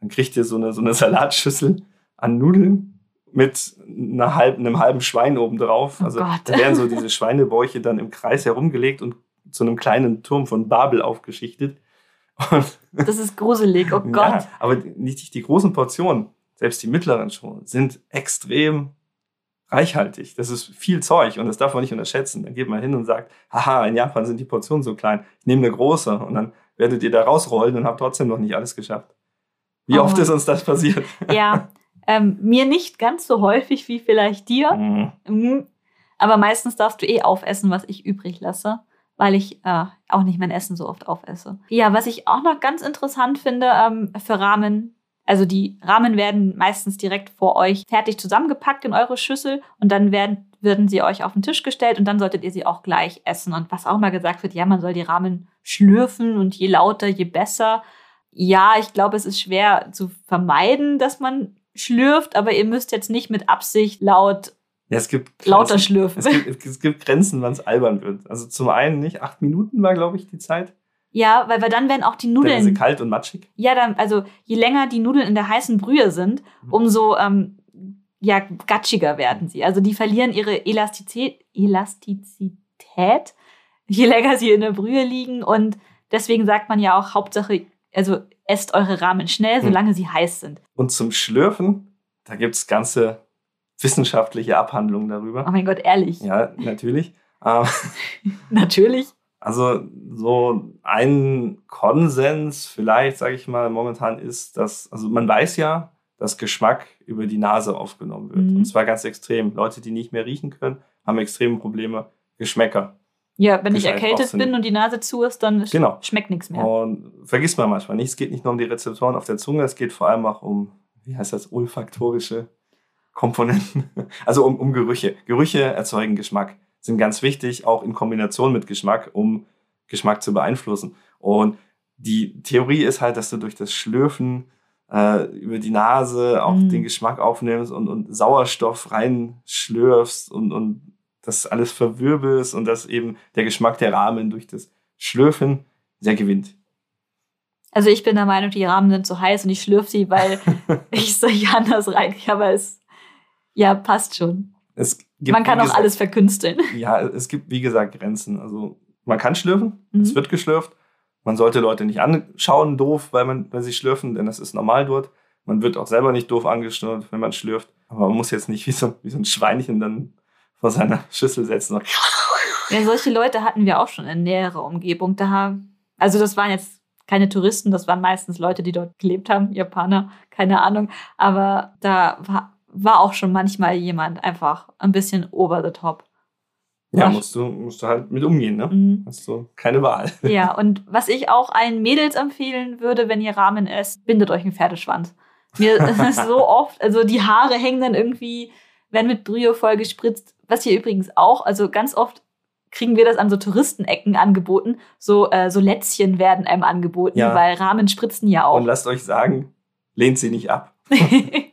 Dann kriegt ihr so eine, so eine Salatschüssel an Nudeln mit einer halben, einem halben Schwein oben drauf. Oh also Gott. da werden so diese Schweinebäuche dann im Kreis herumgelegt und zu einem kleinen Turm von Babel aufgeschichtet. Und Das ist gruselig, oh Gott. ja, aber nicht die großen Portionen, selbst die mittleren schon, sind extrem reichhaltig. Das ist viel Zeug und das darf man nicht unterschätzen. Dann geht man hin und sagt, haha, in Japan sind die Portionen so klein, ich nehme eine große und dann werdet ihr da rausrollen und habt trotzdem noch nicht alles geschafft. Wie Oh. oft ist uns das passiert? Ja, ähm, mir nicht ganz so häufig wie vielleicht dir. Mhm. Mhm. Aber meistens darfst du eh aufessen, was ich übrig lasse, weil ich äh, auch nicht mein Essen so oft aufesse. Ja, was ich auch noch ganz interessant finde ähm, für Ramen, also die Ramen werden meistens direkt vor euch fertig zusammengepackt in eure Schüssel und dann werden, werden sie euch auf den Tisch gestellt und dann solltet ihr sie auch gleich essen. Und was auch mal gesagt wird, ja, man soll die Ramen schlürfen und je lauter, je besser. Ja, ich glaube, es ist schwer zu vermeiden, dass man schlürft, aber ihr müsst jetzt nicht mit Absicht laut Ja, es gibt lauter Grenzen. schlürfen. Es gibt, es gibt Grenzen, wann es albern wird. Also zum einen nicht, acht Minuten war, glaube ich, die Zeit. Ja, weil, weil dann werden auch die Dann ist sie Nudeln. kalt und matschig. Ja, dann, also je länger die Nudeln in der heißen Brühe sind, Mhm. umso ähm, ja, gatschiger werden sie. Also die verlieren ihre Elastizität, Elastizität, je länger sie in der Brühe liegen. Und deswegen sagt man ja auch Hauptsache, also esst eure Ramen schnell, Mhm. solange sie heiß sind. Und zum Schlürfen, da gibt es ganze wissenschaftliche Abhandlungen darüber. Oh mein Gott, ehrlich. Ja, natürlich. Ähm, Natürlich. Also so ein Konsens vielleicht, sage ich mal, momentan ist, dass, also man weiß ja, dass Geschmack über die Nase aufgenommen wird. Mhm. Und zwar ganz extrem. Leute, die nicht mehr riechen können, haben extreme Probleme, Geschmäcker. Ja, wenn ich erkältet bin und die Nase zu ist, dann Genau. schmeckt nichts mehr. Und vergisst man manchmal nicht, es geht nicht nur um die Rezeptoren auf der Zunge, es geht vor allem auch um, wie heißt das, olfaktorische Komponenten. Also um, um Gerüche. Gerüche erzeugen Geschmack, sind ganz wichtig, auch in Kombination mit Geschmack, um Geschmack zu beeinflussen. Und die Theorie ist halt, dass du durch das Schlürfen äh, über die Nase auch Mhm. den Geschmack aufnimmst und, und Sauerstoff reinschlürfst und, und das alles verwirbelst und dass eben der Geschmack der Rahmen durch das Schlürfen sehr gewinnt. Also ich bin der Meinung, die Rahmen sind zu heiß und ich schlürfe sie, weil ich nicht anders rein. Aber es ja passt schon. Es gibt, Man kann auch gesagt, alles verkünsteln. Ja, es gibt, wie gesagt, Grenzen. Also man kann schlürfen, Mhm. es wird geschlürft. Man sollte Leute nicht anschauen, doof, weil, man, weil sie schlürfen, denn das ist normal dort. Man wird auch selber nicht doof angeschaut, wenn man schlürft. Aber man muss jetzt nicht wie so, wie so ein Schweinchen dann vor seiner Schüssel setzen. und Ja, solche Leute hatten wir auch schon in näherer Umgebung. Da, also das waren jetzt keine Touristen, das waren meistens Leute, die dort gelebt haben, Japaner, keine Ahnung. Aber da war, war auch schon manchmal jemand einfach ein bisschen over the top. Ja, musst du, musst du halt mit umgehen, ne? Mhm. Hast du keine Wahl. Ja, und was ich auch allen Mädels empfehlen würde, wenn ihr Ramen esst, bindet euch einen Pferdeschwanz. Mir ist so oft, also die Haare hängen dann irgendwie, werden mit Brühe voll gespritzt. Was hier übrigens auch, also ganz oft kriegen wir das an so Touristenecken angeboten. So, äh, so Lätzchen werden einem angeboten, Ja. weil Ramen spritzen ja Und auch. lasst euch sagen, lehnt sie nicht ab.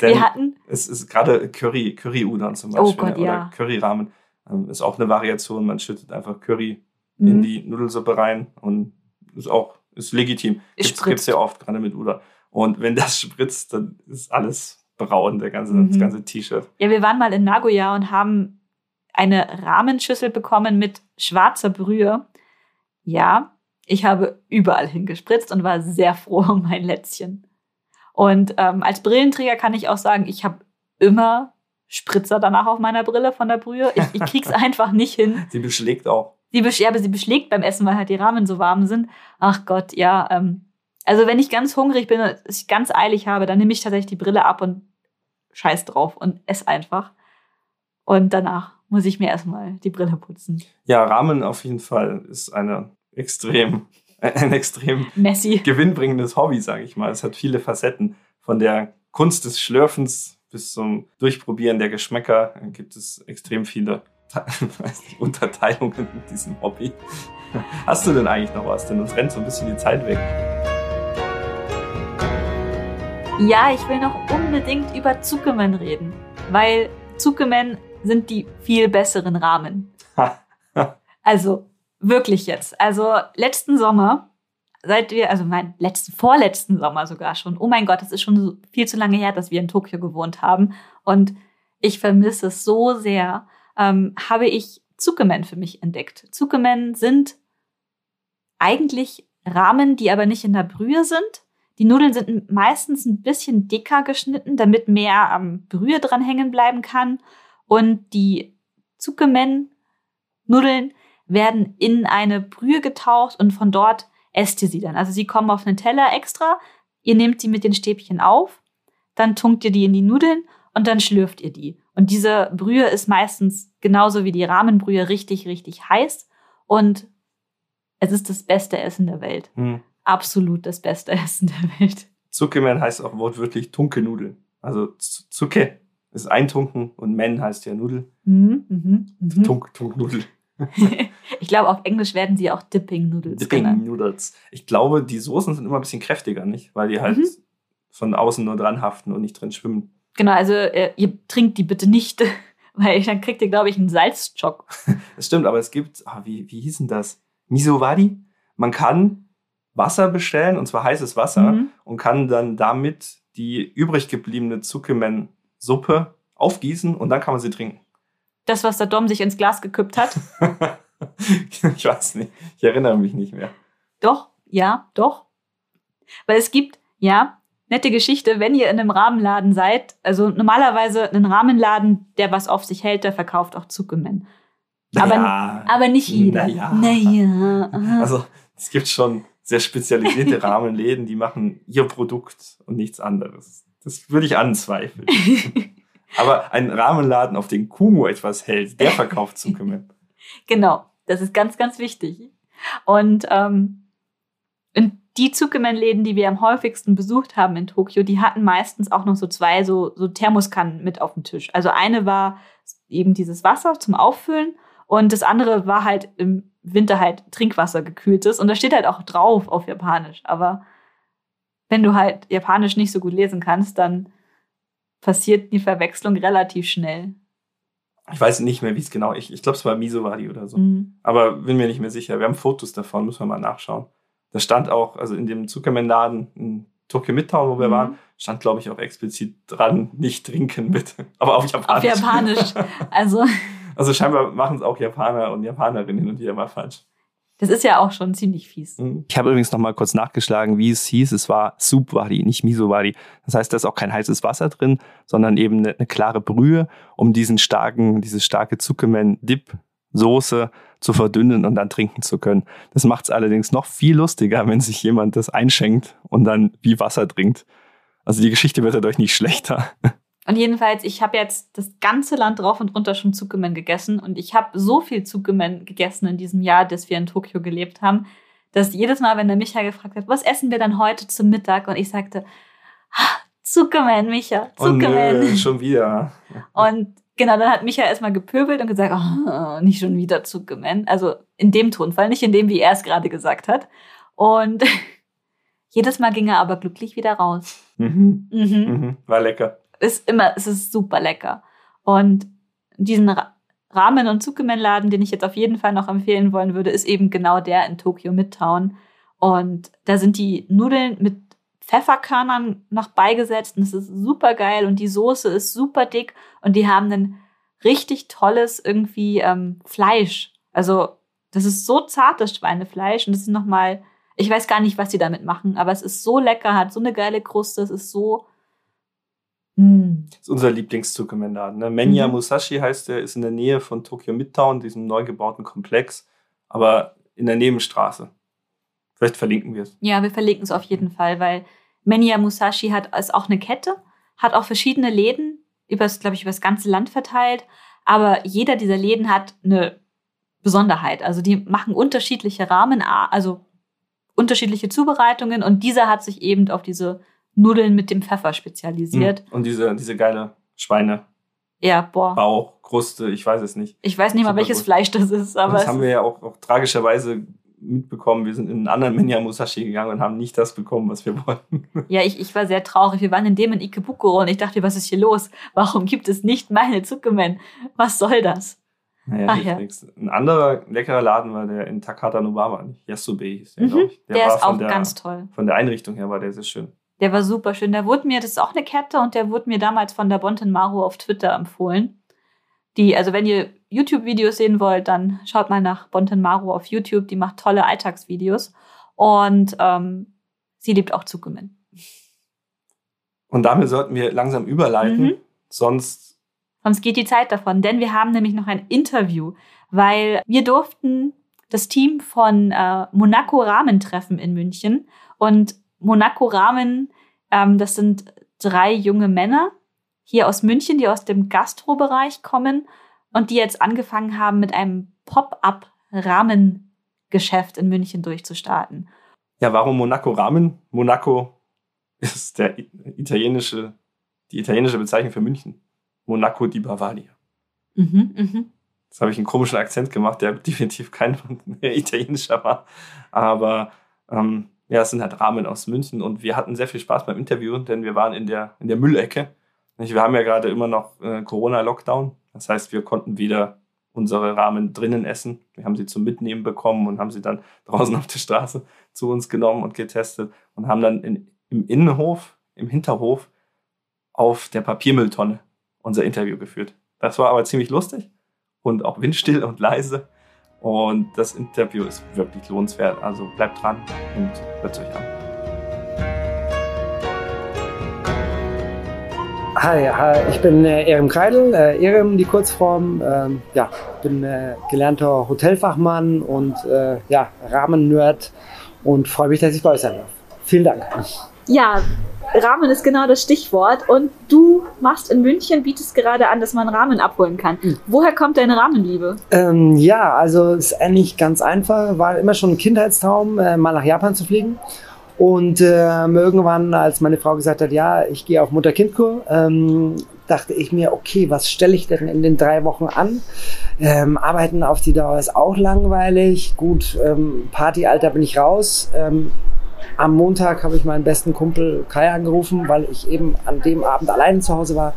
wir Denn hatten, es ist gerade Curry, Curry-Udon zum Oh Beispiel Gott, ne? oder ja. Curry-Ramen. Ähm, ist auch eine Variation. Man schüttet einfach Curry Mhm. in die Nudelsuppe rein und ist auch ist legitim. Gibt's, gibt's ja oft, gerade mit Udon. Und wenn das spritzt, dann ist alles braun, der ganze, Mhm. das ganze T-Shirt. Ja, wir waren mal in Nagoya und haben eine Rahmenschüssel bekommen mit schwarzer Brühe. Ja, ich habe überall hingespritzt und war sehr froh um mein Lätzchen. Und ähm, als Brillenträger kann ich auch sagen, ich habe immer Spritzer danach auf meiner Brille von der Brühe. Ich, ich krieg's einfach nicht hin. Sie beschlägt auch. Sie, besch ja, aber sie beschlägt beim Essen, weil halt die Rahmen so warm sind. Ach Gott, ja. Ähm, also wenn ich ganz hungrig bin und es ganz eilig habe, dann nehme ich tatsächlich die Brille ab und scheiß drauf und ess einfach. Und danach muss ich mir erstmal die Brille putzen. Ja, Ramen auf jeden Fall ist eine extrem ein extrem Messi. gewinnbringendes Hobby, sage ich mal. Es hat viele Facetten. Von der Kunst des Schlürfens bis zum Durchprobieren der Geschmäcker gibt es extrem viele Unterteilungen in diesem Hobby. Hast du denn eigentlich noch was? Denn uns rennt so ein bisschen die Zeit weg. Ja, ich will noch unbedingt über Zuckermen reden, weil Zuckermen sind die viel besseren Rahmen. also wirklich jetzt. Also letzten Sommer, seit wir, also mein letzten, vorletzten Sommer sogar schon. Oh mein Gott, das ist schon viel zu lange her, dass wir in Tokio gewohnt haben. Und ich vermisse es so sehr. Ähm, habe ich Zuckermen für mich entdeckt. Zuckermen sind eigentlich Rahmen, die aber nicht in der Brühe sind, die Nudeln sind meistens ein bisschen dicker geschnitten, damit mehr am Brühe dran hängen bleiben kann. Und die Zuckermen-Nudeln werden in eine Brühe getaucht und von dort esst ihr sie dann. Also sie kommen auf einen Teller extra, ihr nehmt sie mit den Stäbchen auf, dann tunkt ihr die in die Nudeln und dann schlürft ihr die. Und diese Brühe ist meistens genauso wie die Rahmenbrühe richtig, richtig heiß und es ist das beste Essen der Welt. Hm absolut das beste Essen der Welt. Zuckemen heißt auch wortwörtlich Tunke-Nudeln. Also Zucke ist Eintunken und Men heißt ja Nudel. Mhm, mh, mh. Tunk, Tunknudel. ich glaube, auf Englisch werden sie auch Dipping Noodles Dipping genannt. Noodles. Ich glaube, die Soßen sind immer ein bisschen kräftiger, nicht? Weil die halt mhm. von außen nur dran haften und nicht drin schwimmen. Genau, also äh, ihr trinkt die bitte nicht, weil dann kriegt ihr, glaube ich, einen Salzschock. das stimmt, aber es gibt, oh, wie, wie hieß denn das? Misowadi? Man kann Wasser bestellen, und zwar heißes Wasser, mhm. und kann dann damit die übrig gebliebene Zuckermen-Suppe aufgießen und dann kann man sie trinken. Das, was der Dom sich ins Glas gekippt hat? ich weiß nicht. Ich erinnere mich nicht mehr. Doch, ja, doch. Weil es gibt, ja, nette Geschichte, wenn ihr in einem Rahmenladen seid. Also normalerweise ein Rahmenladen, der was auf sich hält, der verkauft auch Zuckermen. Aber, ja, aber nicht jeder. Naja. naja. Also es gibt schon sehr spezialisierte Rahmenläden, die machen ihr Produkt und nichts anderes. Das würde ich anzweifeln. Aber ein Rahmenladen, auf den Kumu etwas hält, der verkauft Zuckermen. Genau, das ist ganz, ganz wichtig. Und ähm, die Zuckermen-Läden, die wir am häufigsten besucht haben in Tokio, die hatten meistens auch noch so zwei so, so Thermoskannen mit auf dem Tisch. Also eine war eben dieses Wasser zum Auffüllen und das andere war halt im Winter halt Trinkwasser gekühltes. Und da steht halt auch drauf auf Japanisch. Aber wenn du halt Japanisch nicht so gut lesen kannst, dann passiert die Verwechslung relativ schnell. Ich weiß nicht mehr, wie es genau ist. Ich, ich glaube, es war Misowadi oder so. Mhm. Aber bin mir nicht mehr sicher. Wir haben Fotos davon, müssen wir mal nachschauen. Da stand auch, also in dem Zuckerman-Laden in Tokyo Midtown, wo wir mhm. waren, stand, glaube ich, auch explizit dran, nicht trinken, bitte. Aber auf Japanisch. Auf Japanisch. Also. Also scheinbar machen es auch Japaner und Japanerinnen und wieder mal falsch. Das ist ja auch schon ziemlich fies. Mhm. Ich habe übrigens noch mal kurz nachgeschlagen, wie es hieß. Es war Soupwari, nicht Misowari. Das heißt, da ist auch kein heißes Wasser drin, sondern eben eine, eine klare Brühe, um diesen starken, diese starke Zuckerman-Dip Soße zu verdünnen und dann trinken zu können. Das macht es allerdings noch viel lustiger, wenn sich jemand das einschenkt und dann wie Wasser trinkt. Also die Geschichte wird dadurch nicht schlechter. Und jedenfalls, ich habe jetzt das ganze Land drauf und runter schon Zuckermen gegessen. Und ich habe so viel Zuckermen gegessen in diesem Jahr, dass wir in Tokio gelebt haben, dass jedes Mal, wenn der Micha gefragt hat, was essen wir dann heute zum Mittag? Und ich sagte, ah, Zuckerman, Micha. Oh nö, schon wieder. Und genau, dann hat Micha erstmal gepöbelt und gesagt, oh, nicht schon wieder Zuckerman. Also in dem Tonfall, nicht in dem, wie er es gerade gesagt hat. Und jedes Mal ging er aber glücklich wieder raus. Mhm. Mhm. Mhm. War lecker ist immer, es ist super lecker. Und diesen Ramen- und Zuckerman-Laden, den ich jetzt auf jeden Fall noch empfehlen wollen würde, ist eben genau der in Tokyo Midtown. Und da sind die Nudeln mit Pfefferkörnern noch beigesetzt und es ist super geil und die Soße ist super dick und die haben ein richtig tolles irgendwie ähm, Fleisch. Also das ist so zartes Schweinefleisch und das ist nochmal, ich weiß gar nicht, was sie damit machen, aber es ist so lecker, hat so eine geile Kruste, es ist so Das ist unser Lieblingszugkommandant. Ne? Menya mhm. Musashi heißt der, ist in der Nähe von Tokyo Midtown, diesem neu gebauten Komplex, aber in der Nebenstraße. Vielleicht verlinken wir es. Ja, wir verlinken es auf jeden Fall, weil Menya Musashi hat ist auch eine Kette, hat auch verschiedene Läden, übers, glaube ich, über das ganze Land verteilt. Aber jeder dieser Läden hat eine Besonderheit. Also die machen unterschiedliche Rahmen, also unterschiedliche Zubereitungen und dieser hat sich eben auf diese Nudeln mit dem Pfeffer spezialisiert. Und diese, diese geile Schweine. Ja, boah. Bauch, Kruste, ich weiß es nicht. Ich weiß nicht mal, Super welches gut. Fleisch das ist, aber das haben wir ja auch, auch tragischerweise mitbekommen. Wir sind in einen anderen Minya Musashi gegangen und haben nicht das bekommen, was wir wollten. Ja, ich, ich war sehr traurig. Wir waren in dem in Ikebukuro und ich dachte, was ist hier los? Warum gibt es nicht meine Tsukemen? Was soll das? Naja, Ach ja. nichts. Ein anderer leckerer Laden war der in Takata Nobama? Yasube hieß der, Mhm, glaube ich. Der, war ist auch der, ganz toll. Von der Einrichtung her war der sehr schön. Der war super schön. Der wurde mir, das ist auch eine Kette und der wurde mir damals von der Bonten Maru auf Twitter empfohlen. Die, also wenn ihr YouTube-Videos sehen wollt, dann schaut mal nach Bonten Maru auf YouTube. Die macht tolle Alltagsvideos. Und ähm, sie liebt auch Tsukemen. Und damit sollten wir langsam überleiten, Mhm. sonst Sonst geht die Zeit davon, denn wir haben nämlich noch ein Interview, weil wir durften das Team von äh, Monaco Ramen treffen in München. Und Monaco Ramen, ähm, das sind drei junge Männer hier aus München, die aus dem Gastrobereich kommen und die jetzt angefangen haben, mit einem Pop-up-Ramen-Geschäft in München durchzustarten. Ja, warum Monaco Ramen? Monaco ist der italienische, die italienische Bezeichnung für München. Monaco di Bavaria. Mhm, mhm. Jetzt habe ich einen komischen Akzent gemacht, der definitiv kein italienischer war. Aber ähm, ja, es sind halt Ramen aus München und wir hatten sehr viel Spaß beim Interview, denn wir waren in der, in der Müllecke. Wir haben ja gerade immer noch äh, Corona-Lockdown. Das heißt, wir konnten wieder unsere Ramen drinnen essen. Wir haben sie zum Mitnehmen bekommen und haben sie dann draußen auf der Straße zu uns genommen und getestet und haben dann in, im Innenhof, im Hinterhof auf der Papiermülltonne unser Interview geführt. Das war aber ziemlich lustig und auch windstill und leise. Und das Interview ist wirklich lohnenswert. Also bleibt dran und hört es euch an. Hi, hi, ich bin äh, Erem Kreidel, äh, Erem die Kurzform. Ähm, ja, bin äh, gelernter Hotelfachmann und äh, ja, Rahmen-Nerd und freue mich, dass ich bei euch sein darf. Vielen Dank. Ja, Ramen ist genau das Stichwort. Und du machst in München, bietest gerade an, dass man Ramen abholen kann. Mhm. Woher kommt deine Ramenliebe? Ähm, ja, also ist eigentlich ganz einfach. War immer schon ein Kindheitstraum, äh, mal nach Japan zu fliegen. Und ähm, irgendwann, als meine Frau gesagt hat, ja, ich gehe auf Mutter-Kind-Kur, ähm, dachte ich mir, okay, was stelle ich denn in den drei Wochen an? Ähm, arbeiten auf die Dauer ist auch langweilig. Gut, ähm, Partyalter bin ich raus. Ähm, am Montag habe ich meinen besten Kumpel Kai angerufen, weil ich eben an dem Abend alleine zu Hause war.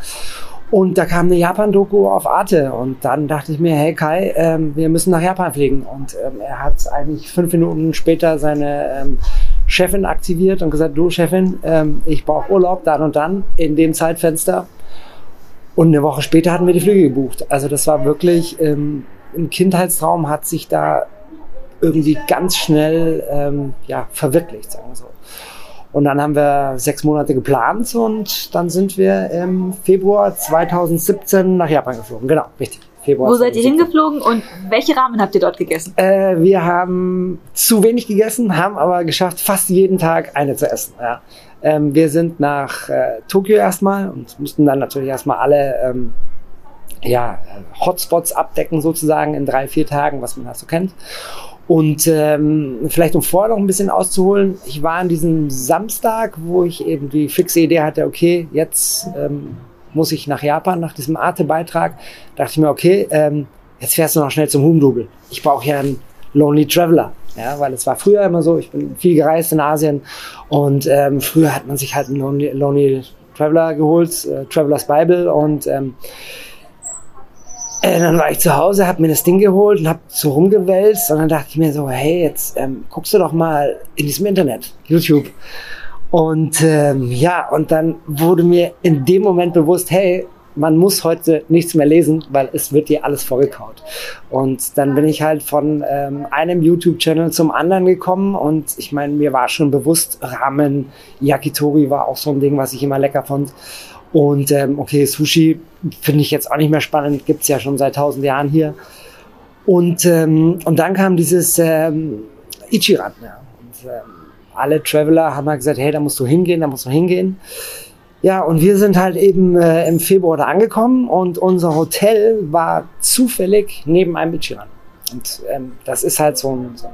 Und da kam eine Japan-Doku auf Arte und dann dachte ich mir, hey Kai, ähm, wir müssen nach Japan fliegen. Und ähm, er hat eigentlich fünf Minuten später seine ähm, Chefin aktiviert und gesagt, du Chefin, ähm, ich brauche Urlaub dann und dann in dem Zeitfenster. Und eine Woche später hatten wir die Flüge gebucht. Also das war wirklich ähm, ein Kindheitstraum, hat sich da irgendwie ganz schnell ähm, ja, verwirklicht, sagen wir so. Und dann haben wir sechs Monate geplant und dann sind wir im Februar 2017 nach Japan geflogen. Genau, richtig. Februar Wo seid ihr 2017. hingeflogen und welche Ramen habt ihr dort gegessen? Äh, wir haben zu wenig gegessen, haben aber geschafft, fast jeden Tag eine zu essen. Ja. Ähm, wir sind nach äh, Tokio erstmal und mussten dann natürlich erstmal alle ähm, ja, Hotspots abdecken, sozusagen in drei, vier Tagen, was man halt so kennt. Und ähm, vielleicht um vorher noch ein bisschen auszuholen, ich war an diesem Samstag, wo ich eben die fixe Idee hatte, okay, jetzt ähm, muss ich nach Japan, nach diesem Arte-Beitrag, dachte ich mir, okay, ähm, jetzt fährst du noch schnell zum Humdubel. Ich brauche ja einen Lonely Traveler. Ja, weil es war früher immer so, ich bin viel gereist in Asien und ähm, früher hat man sich halt einen Lonely, Lonely Traveler geholt, äh, Travelers Bible und ähm, äh, dann war ich zu Hause, habe mir das Ding geholt und habe so rumgewälzt und dann dachte ich mir so, hey, jetzt ähm, guckst du doch mal in diesem Internet, YouTube. Und ähm, ja, und dann wurde mir in dem Moment bewusst, hey, man muss heute nichts mehr lesen, weil es wird dir alles vorgekaut. Und dann bin ich halt von ähm, einem YouTube-Channel zum anderen gekommen und ich meine, mir war schon bewusst, Ramen, Yakitori war auch so ein Ding, was ich immer lecker fand. Und ähm, okay, Sushi finde ich jetzt auch nicht mehr spannend, gibt's ja schon seit tausend Jahren hier. Und, ähm, und dann kam dieses ähm, Ichiran. Ja. Und, ähm, alle Traveler haben halt gesagt, hey, da musst du hingehen, da musst du hingehen. Ja, und wir sind halt eben äh, im Februar da angekommen und unser Hotel war zufällig neben einem Ichiran. Und ähm, das ist halt so ein, so ein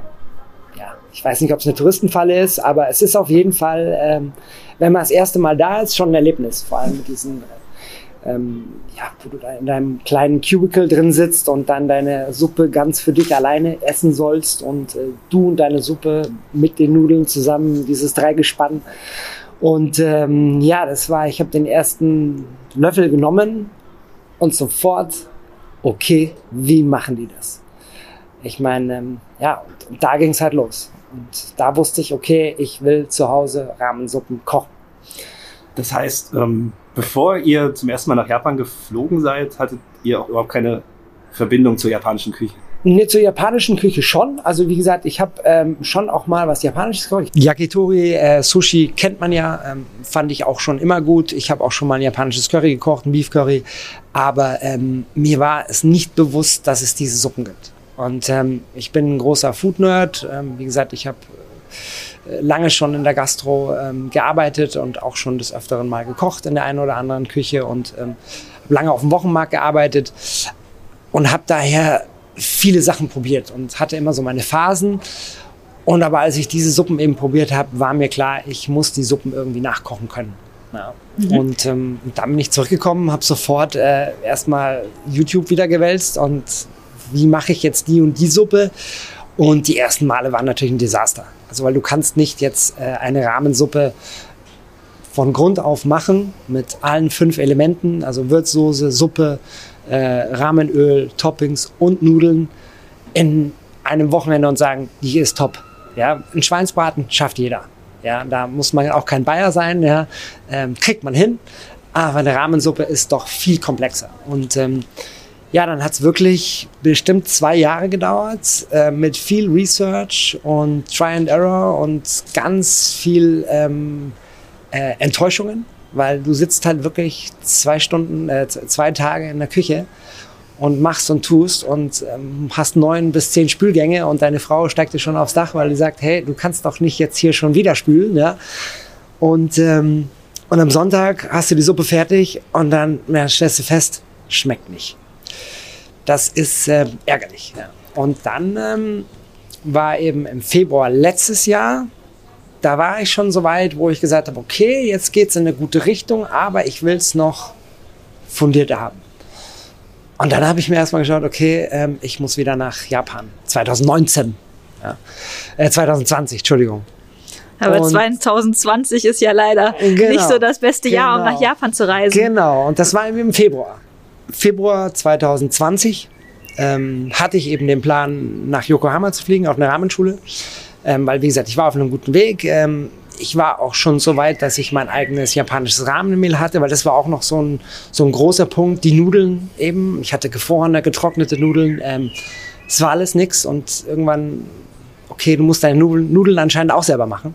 ich weiß nicht, ob es eine Touristenfalle ist, aber es ist auf jeden Fall, ähm, wenn man das erste Mal da ist, schon ein Erlebnis. Vor allem mit diesen, ähm, ja, wo du da in deinem kleinen Cubicle drin sitzt und dann deine Suppe ganz für dich alleine essen sollst und äh, du und deine Suppe mit den Nudeln zusammen, dieses Dreigespann. Und ähm, ja, das war, ich habe den ersten Löffel genommen und sofort, okay, wie machen die das? Ich meine, ähm, ja, und, und da ging es halt los. Und da wusste ich, okay, ich will zu Hause Rahmensuppen kochen. Das heißt, ähm, bevor ihr zum ersten Mal nach Japan geflogen seid, hattet ihr auch überhaupt keine Verbindung zur japanischen Küche? Nee, zur japanischen Küche schon. Also wie gesagt, ich habe ähm, schon auch mal was Japanisches gekocht. Yakitori, äh, Sushi kennt man ja, ähm, fand ich auch schon immer gut. Ich habe auch schon mal ein japanisches Curry gekocht, ein Beef Curry. Aber ähm, mir war es nicht bewusst, dass es diese Suppen gibt. Und ähm, ich bin ein großer Food-Nerd. Ähm, wie gesagt, ich habe äh, lange schon in der Gastro ähm, gearbeitet und auch schon des Öfteren mal gekocht in der einen oder anderen Küche und ähm, habe lange auf dem Wochenmarkt gearbeitet und habe daher viele Sachen probiert und hatte immer so meine Phasen. Und aber als ich diese Suppen eben probiert habe, war mir klar, ich muss die Suppen irgendwie nachkochen können. Ja. Mhm. Und ähm, dann bin ich zurückgekommen, habe sofort äh, erstmal YouTube wieder gewälzt und wie mache ich jetzt die und die Suppe? Und die ersten Male waren natürlich ein Desaster. Also weil du kannst nicht jetzt äh, eine Rahmensuppe von Grund auf machen mit allen fünf Elementen, also Würzsoße, Suppe, äh, Rahmenöl, Toppings und Nudeln in einem Wochenende und sagen, die ist top. Ja, ein Schweinsbraten schafft jeder. Ja, da muss man auch kein Bayer sein. Ja, ähm, kriegt man hin. Aber eine Rahmensuppe ist doch viel komplexer. Und ähm, ja, dann hat es wirklich bestimmt zwei Jahre gedauert äh, mit viel Research und Try and Error und ganz viel ähm, äh, Enttäuschungen weil du sitzt halt wirklich zwei Stunden, äh, zwei Tage in der Küche und machst und tust und ähm, hast neun bis zehn Spülgänge und deine Frau steigt dir schon aufs Dach, weil die sagt, hey, du kannst doch nicht jetzt hier schon wieder spülen, ja. Und, ähm, und am Sonntag hast du die Suppe fertig und dann ja, stellst du fest, schmeckt nicht. Das ist äh, ärgerlich. Ja. Und dann ähm, war eben im Februar letztes Jahr da war ich schon so weit, wo ich gesagt habe, okay, jetzt geht es in eine gute Richtung, aber ich will es noch fundierter haben. Und dann habe ich mir erstmal geschaut, okay, ähm, ich muss wieder nach Japan. 2019. Ja. Äh, 2020, Entschuldigung. Aber und 2020 ist ja leider genau, nicht so das beste genau, Jahr, um nach Japan zu reisen. Genau, und das war im Februar. Februar 2020 ähm, hatte ich eben den Plan, nach Yokohama zu fliegen, auf eine Rahmenschule. Ähm, weil, wie gesagt, ich war auf einem guten Weg. Ähm, ich war auch schon so weit, dass ich mein eigenes japanisches Rahmenmehl hatte, weil das war auch noch so ein, so ein großer Punkt. Die Nudeln eben. Ich hatte gefrorene, getrocknete Nudeln. Ähm, es war alles nix und irgendwann, okay, du musst deine Nudeln, Nudeln anscheinend auch selber machen.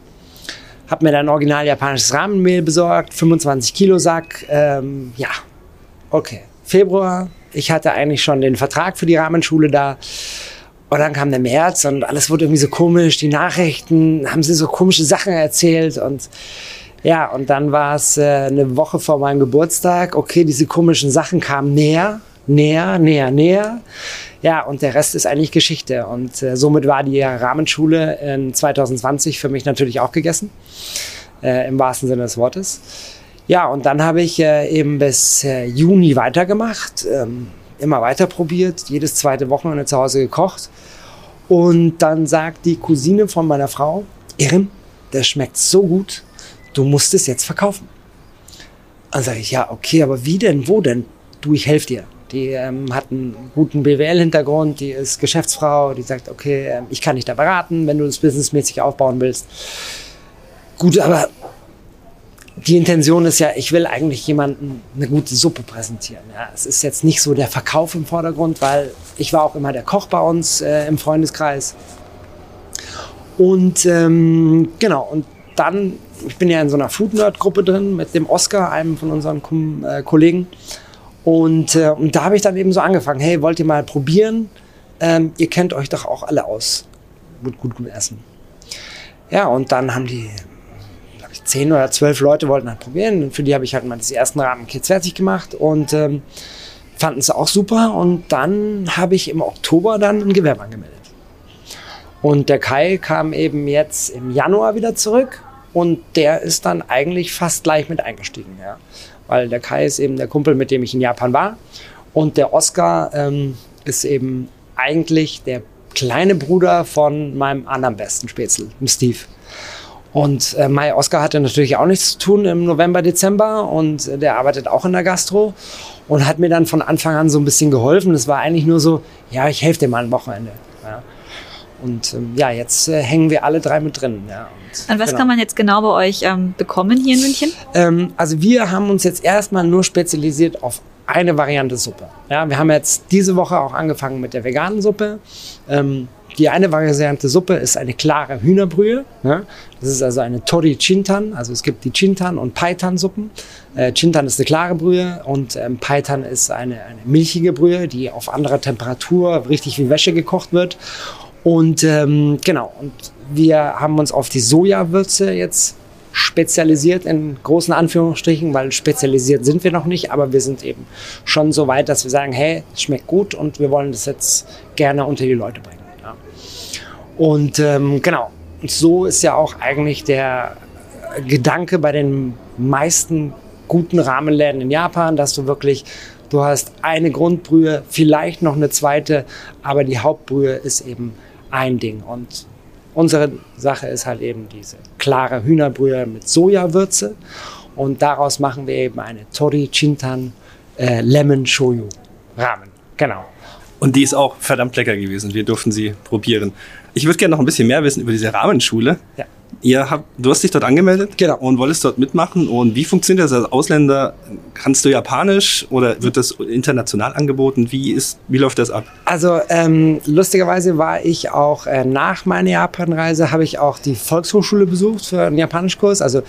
Hab mir dann original japanisches Rahmenmehl besorgt, 25 Kilo Sack. Ähm, ja, okay. Februar, ich hatte eigentlich schon den Vertrag für die Rahmenschule da. Und dann kam der März und alles wurde irgendwie so komisch. Die Nachrichten haben sie so komische Sachen erzählt und ja, und dann war es äh, eine Woche vor meinem Geburtstag. Okay, diese komischen Sachen kamen näher, näher, näher, näher. Ja, und der Rest ist eigentlich Geschichte. Und äh, somit war die Rahmenschule in 2020 für mich natürlich auch gegessen. Äh, Im wahrsten Sinne des Wortes. Ja, und dann habe ich äh, eben bis äh, Juni weitergemacht. Ähm, immer weiter probiert, jedes zweite Wochenende zu Hause gekocht. Und dann sagt die Cousine von meiner Frau, Erin, der schmeckt so gut, du musst es jetzt verkaufen. Dann sage ich, ja, okay, aber wie denn, wo denn? Du, ich helfe dir. Die ähm, hat einen guten BWL-Hintergrund, die ist Geschäftsfrau, die sagt, okay, ähm, ich kann dich da beraten, wenn du das businessmäßig aufbauen willst. Gut, aber die Intention ist ja, ich will eigentlich jemanden eine gute Suppe präsentieren. Ja, es ist jetzt nicht so der Verkauf im Vordergrund, weil ich war auch immer der Koch bei uns äh, im Freundeskreis. Und ähm, genau, und dann, ich bin ja in so einer Food Nerd Gruppe drin mit dem Oscar, einem von unseren Kom äh, Kollegen. Und, äh, und da habe ich dann eben so angefangen, hey, wollt ihr mal probieren? Ähm, ihr kennt euch doch auch alle aus mit gut, gut Essen. Ja, und dann haben die zehn oder zwölf Leute wollten halt probieren. Und für die habe ich halt mal die ersten Rahmenkits fertig gemacht und ähm, fanden es auch super. Und dann habe ich im Oktober dann ein Gewerbe angemeldet. Und der Kai kam eben jetzt im Januar wieder zurück und der ist dann eigentlich fast gleich mit eingestiegen, ja. Weil der Kai ist eben der Kumpel, mit dem ich in Japan war. Und der Oscar ähm, ist eben eigentlich der kleine Bruder von meinem anderen besten Spätzle, dem Steve. Und äh, Mai Oscar hatte natürlich auch nichts zu tun im November, Dezember und äh, der arbeitet auch in der Gastro und hat mir dann von Anfang an so ein bisschen geholfen. Es war eigentlich nur so, ja, ich helfe dir mal ein Wochenende. Ja. Und ähm, ja, jetzt äh, hängen wir alle drei mit drin. Ja. Und, und was genau. kann man jetzt genau bei euch ähm, bekommen hier in München? Ähm, also wir haben uns jetzt erstmal nur spezialisiert auf eine Variante Suppe. Ja, wir haben jetzt diese Woche auch angefangen mit der veganen Suppe. Ähm, die eine Variante Suppe ist eine klare Hühnerbrühe. Ne? Das ist also eine Tori Chintan. Also es gibt die Chintan und Paitan Suppen. Äh, Chintan ist eine klare Brühe und ähm, Paitan ist eine, eine milchige Brühe, die auf anderer Temperatur richtig wie Wäsche gekocht wird. Und ähm, genau, und wir haben uns auf die Sojawürze jetzt spezialisiert in großen Anführungsstrichen, weil spezialisiert sind wir noch nicht, aber wir sind eben schon so weit, dass wir sagen, hey, es schmeckt gut und wir wollen das jetzt gerne unter die Leute bringen. Und ähm, genau, so ist ja auch eigentlich der Gedanke bei den meisten guten Rahmenläden in Japan, dass du wirklich, du hast eine Grundbrühe, vielleicht noch eine zweite, aber die Hauptbrühe ist eben ein Ding. Und unsere Sache ist halt eben diese klare Hühnerbrühe mit Sojawürze. Und daraus machen wir eben eine Tori Chintan äh, Lemon Shoyu Ramen. Genau. Und die ist auch verdammt lecker gewesen. Wir durften sie probieren. Ich würde gerne noch ein bisschen mehr wissen über diese Rahmenschule. Ja. Ihr habt, du hast dich dort angemeldet genau. und wolltest dort mitmachen. Und wie funktioniert das als Ausländer? Kannst du Japanisch oder wird das international angeboten? Wie ist, wie läuft das ab? Also ähm, lustigerweise war ich auch äh, nach meiner Japanreise habe ich auch die Volkshochschule besucht für einen Japanischkurs. Also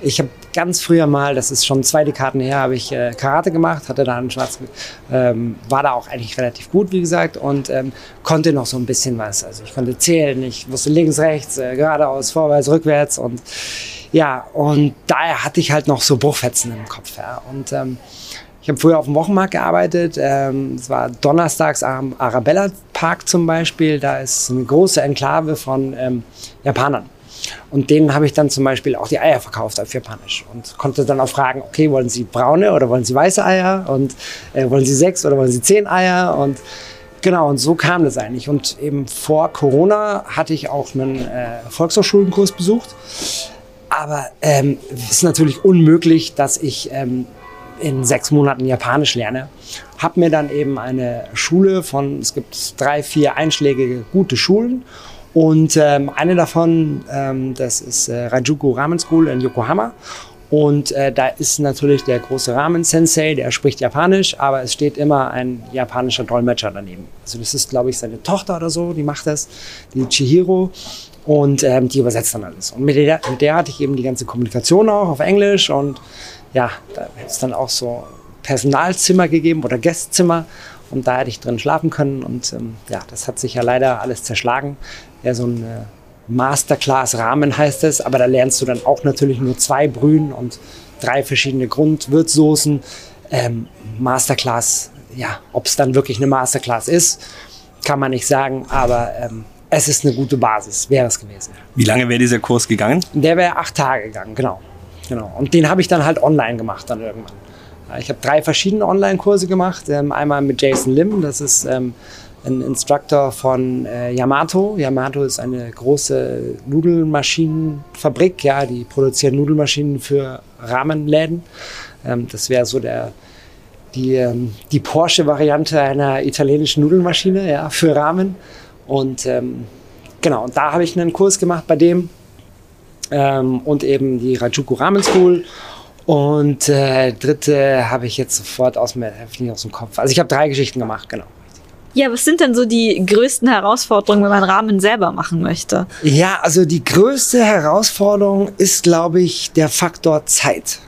ich habe ganz früher mal, das ist schon zwei Dekaden her, habe ich äh, Karate gemacht, hatte da einen schwarzen, ähm, war da auch eigentlich relativ gut, wie gesagt, und ähm, konnte noch so ein bisschen was. Also ich konnte zählen, ich wusste links, rechts, äh, geradeaus, vorwärts, rückwärts und ja, und daher hatte ich halt noch so Bruchfetzen im Kopf. Ja. Und ähm, ich habe früher auf dem Wochenmarkt gearbeitet. Ähm, es war donnerstags am Arabella Park zum Beispiel. Da ist eine große Enklave von ähm, Japanern. Und denen habe ich dann zum Beispiel auch die Eier verkauft auf Japanisch und konnte dann auch fragen, okay, wollen Sie braune oder wollen Sie weiße Eier und äh, wollen Sie sechs oder wollen Sie zehn Eier und Genau, und so kam das eigentlich. Und eben vor Corona hatte ich auch einen äh, Volkshochschulenkurs besucht. Aber ähm, es ist natürlich unmöglich, dass ich ähm, in sechs Monaten Japanisch lerne. Hab mir dann eben eine Schule von, es gibt drei, vier einschlägige gute Schulen und ähm, eine davon, ähm, das ist äh, Rajuku Ramen School in Yokohama. Und äh, da ist natürlich der große Ramen-Sensei, der spricht Japanisch, aber es steht immer ein japanischer Dolmetscher daneben. Also das ist, glaube ich, seine Tochter oder so, die macht das, die Chihiro. Und ähm, die übersetzt dann alles. Und mit der, mit der hatte ich eben die ganze Kommunikation auch auf Englisch. Und ja, da es dann auch so Personalzimmer gegeben oder Gästzimmer. Und da hätte ich drin schlafen können. Und ähm, ja, das hat sich ja leider alles zerschlagen ja so ein äh, Masterclass-Rahmen heißt es, aber da lernst du dann auch natürlich nur zwei Brühen und drei verschiedene Grundwürzsoßen. Ähm, Masterclass, ja, ob es dann wirklich eine Masterclass ist, kann man nicht sagen, aber ähm, es ist eine gute Basis, wäre es gewesen. Wie lange wäre dieser Kurs gegangen? Der wäre acht Tage gegangen, genau. genau. Und den habe ich dann halt online gemacht dann irgendwann. Ich habe drei verschiedene Online-Kurse gemacht. Ähm, einmal mit Jason Lim, das ist ähm, ein Instructor von äh, Yamato. Yamato ist eine große Nudelmaschinenfabrik, ja, die produzieren Nudelmaschinen für Rahmenläden. Ähm, das wäre so der, die, die Porsche-Variante einer italienischen Nudelmaschine ja, für Rahmen. Und genau, und da habe ich einen Kurs gemacht bei dem und eben die Rajuku Ramen School. Und äh, dritte habe ich jetzt sofort aus, mir, aus dem Kopf. Also ich habe drei Geschichten gemacht, genau. Ja, was sind denn so die größten Herausforderungen, wenn man Rahmen selber machen möchte? Ja, also die größte Herausforderung ist, glaube ich, der Faktor Zeit.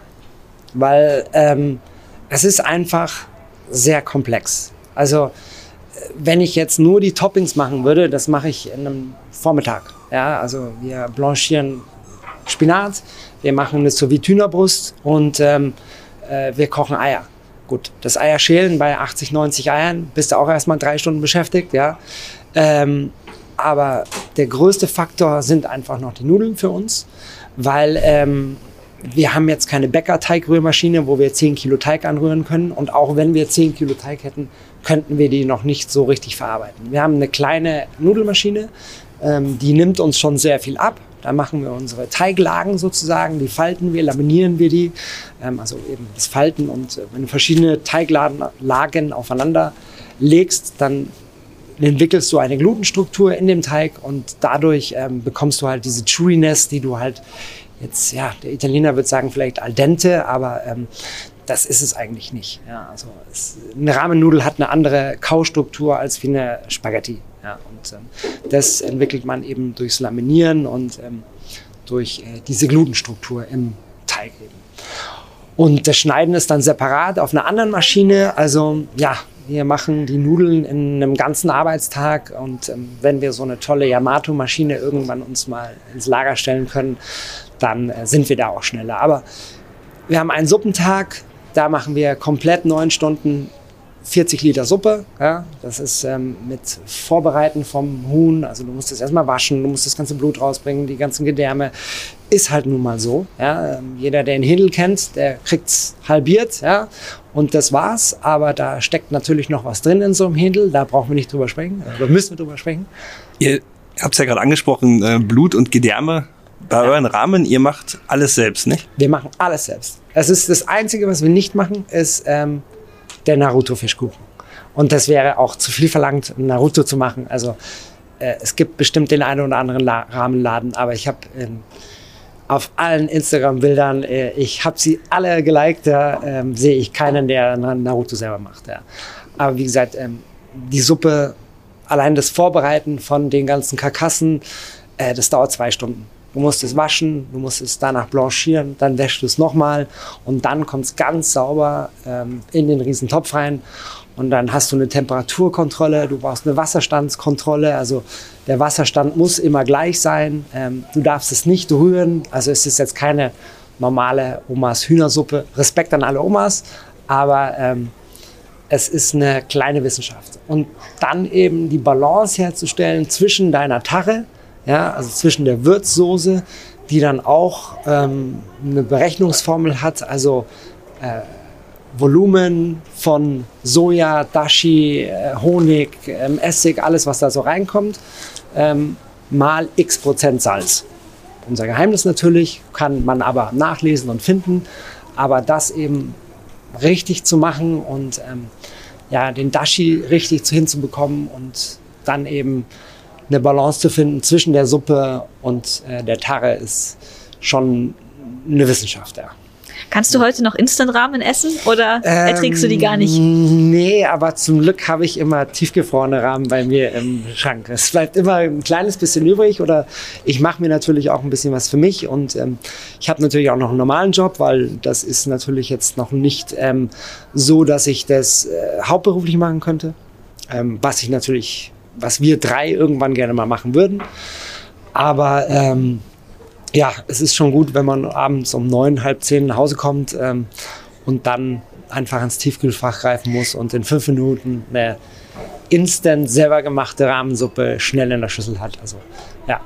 Weil ähm, es ist einfach sehr komplex. Also wenn ich jetzt nur die Toppings machen würde, das mache ich in einem Vormittag. Ja, also wir blanchieren Spinat, wir machen eine sous Hühnerbrust und ähm, äh, wir kochen Eier. Gut, das Eierschälen bei 80, 90 Eiern bist du auch erstmal drei Stunden beschäftigt, ja. Ähm, aber der größte Faktor sind einfach noch die Nudeln für uns, weil ähm, wir haben jetzt keine Bäcker-Teigrührmaschine, wo wir 10 Kilo Teig anrühren können. Und auch wenn wir 10 Kilo Teig hätten, könnten wir die noch nicht so richtig verarbeiten. Wir haben eine kleine Nudelmaschine, ähm, die nimmt uns schon sehr viel ab. Da machen wir unsere Teiglagen sozusagen, die falten wir, laminieren wir die. Ähm, also eben das Falten und äh, wenn du verschiedene Teiglagen aufeinander legst, dann entwickelst du eine Glutenstruktur in dem Teig und dadurch ähm, bekommst du halt diese Chewiness, die du halt jetzt, ja, der Italiener wird sagen vielleicht al dente, aber ähm, das ist es eigentlich nicht. Ja, also es, eine Rahmennudel hat eine andere Kaustruktur als wie eine Spaghetti. Ja, und ähm, das entwickelt man eben durchs Laminieren und ähm, durch äh, diese Glutenstruktur im Teig eben. Und das Schneiden ist dann separat auf einer anderen Maschine. Also ja, wir machen die Nudeln in einem ganzen Arbeitstag und ähm, wenn wir so eine tolle Yamato-Maschine irgendwann uns mal ins Lager stellen können, dann äh, sind wir da auch schneller. Aber wir haben einen Suppentag, da machen wir komplett neun Stunden 40 Liter Suppe. Ja, das ist ähm, mit Vorbereiten vom Huhn. Also du musst es erstmal waschen, du musst das ganze Blut rausbringen, die ganzen Gedärme. Ist halt nun mal so. Ja. Ähm, jeder, der den Hindel kennt, der kriegt's halbiert. Ja. Und das war's. Aber da steckt natürlich noch was drin in so einem Hindel. Da brauchen wir nicht drüber sprechen. Da müssen wir drüber sprechen. Ihr habt es ja gerade angesprochen, äh, Blut und Gedärme bei euren Rahmen, ihr macht alles selbst, nicht? Wir machen alles selbst. Es ist das Einzige, was wir nicht machen, ist ähm, der Naruto-Fischkuchen. Und das wäre auch zu viel verlangt, Naruto zu machen. Also äh, es gibt bestimmt den einen oder anderen La Rahmenladen, aber ich habe auf allen Instagram-Bildern, äh, ich habe sie alle geliked, da äh, sehe ich keinen, der Naruto selber macht. Ja. Aber wie gesagt, ähm, die Suppe, allein das Vorbereiten von den ganzen Karkassen, äh, das dauert zwei Stunden. Du musst es waschen, du musst es danach blanchieren, dann wäschst du es nochmal und dann kommt es ganz sauber ähm, in den riesen Topf rein. Und dann hast du eine Temperaturkontrolle, du brauchst eine Wasserstandskontrolle. Also der Wasserstand muss immer gleich sein. Ähm, du darfst es nicht rühren. Also es ist jetzt keine normale Omas Hühnersuppe. Respekt an alle Omas, aber ähm, es ist eine kleine Wissenschaft. Und dann eben die Balance herzustellen zwischen deiner Tarre, ja, also zwischen der Würzsoße, die dann auch ähm, eine Berechnungsformel hat, also äh, Volumen von Soja, Dashi, äh, Honig, ähm, Essig, alles was da so reinkommt, ähm, mal x Prozent Salz. Unser Geheimnis natürlich, kann man aber nachlesen und finden, aber das eben richtig zu machen und ähm, ja, den Dashi richtig hinzubekommen und dann eben eine Balance zu finden zwischen der Suppe und äh, der Tarre ist schon eine Wissenschaft, ja. Kannst du heute noch Instant-Ramen essen oder ähm, erträgst du die gar nicht? Nee, aber zum Glück habe ich immer tiefgefrorene Rahmen bei mir im Schrank. Es bleibt immer ein kleines bisschen übrig oder ich mache mir natürlich auch ein bisschen was für mich und ähm, ich habe natürlich auch noch einen normalen Job, weil das ist natürlich jetzt noch nicht ähm, so, dass ich das äh, hauptberuflich machen könnte, ähm, was ich natürlich was wir drei irgendwann gerne mal machen würden. Aber ähm, ja, es ist schon gut, wenn man abends um neun, halb zehn nach Hause kommt ähm, und dann einfach ins Tiefkühlfach greifen muss und in fünf Minuten eine instant selber gemachte Rahmensuppe schnell in der Schüssel hat. Also ja,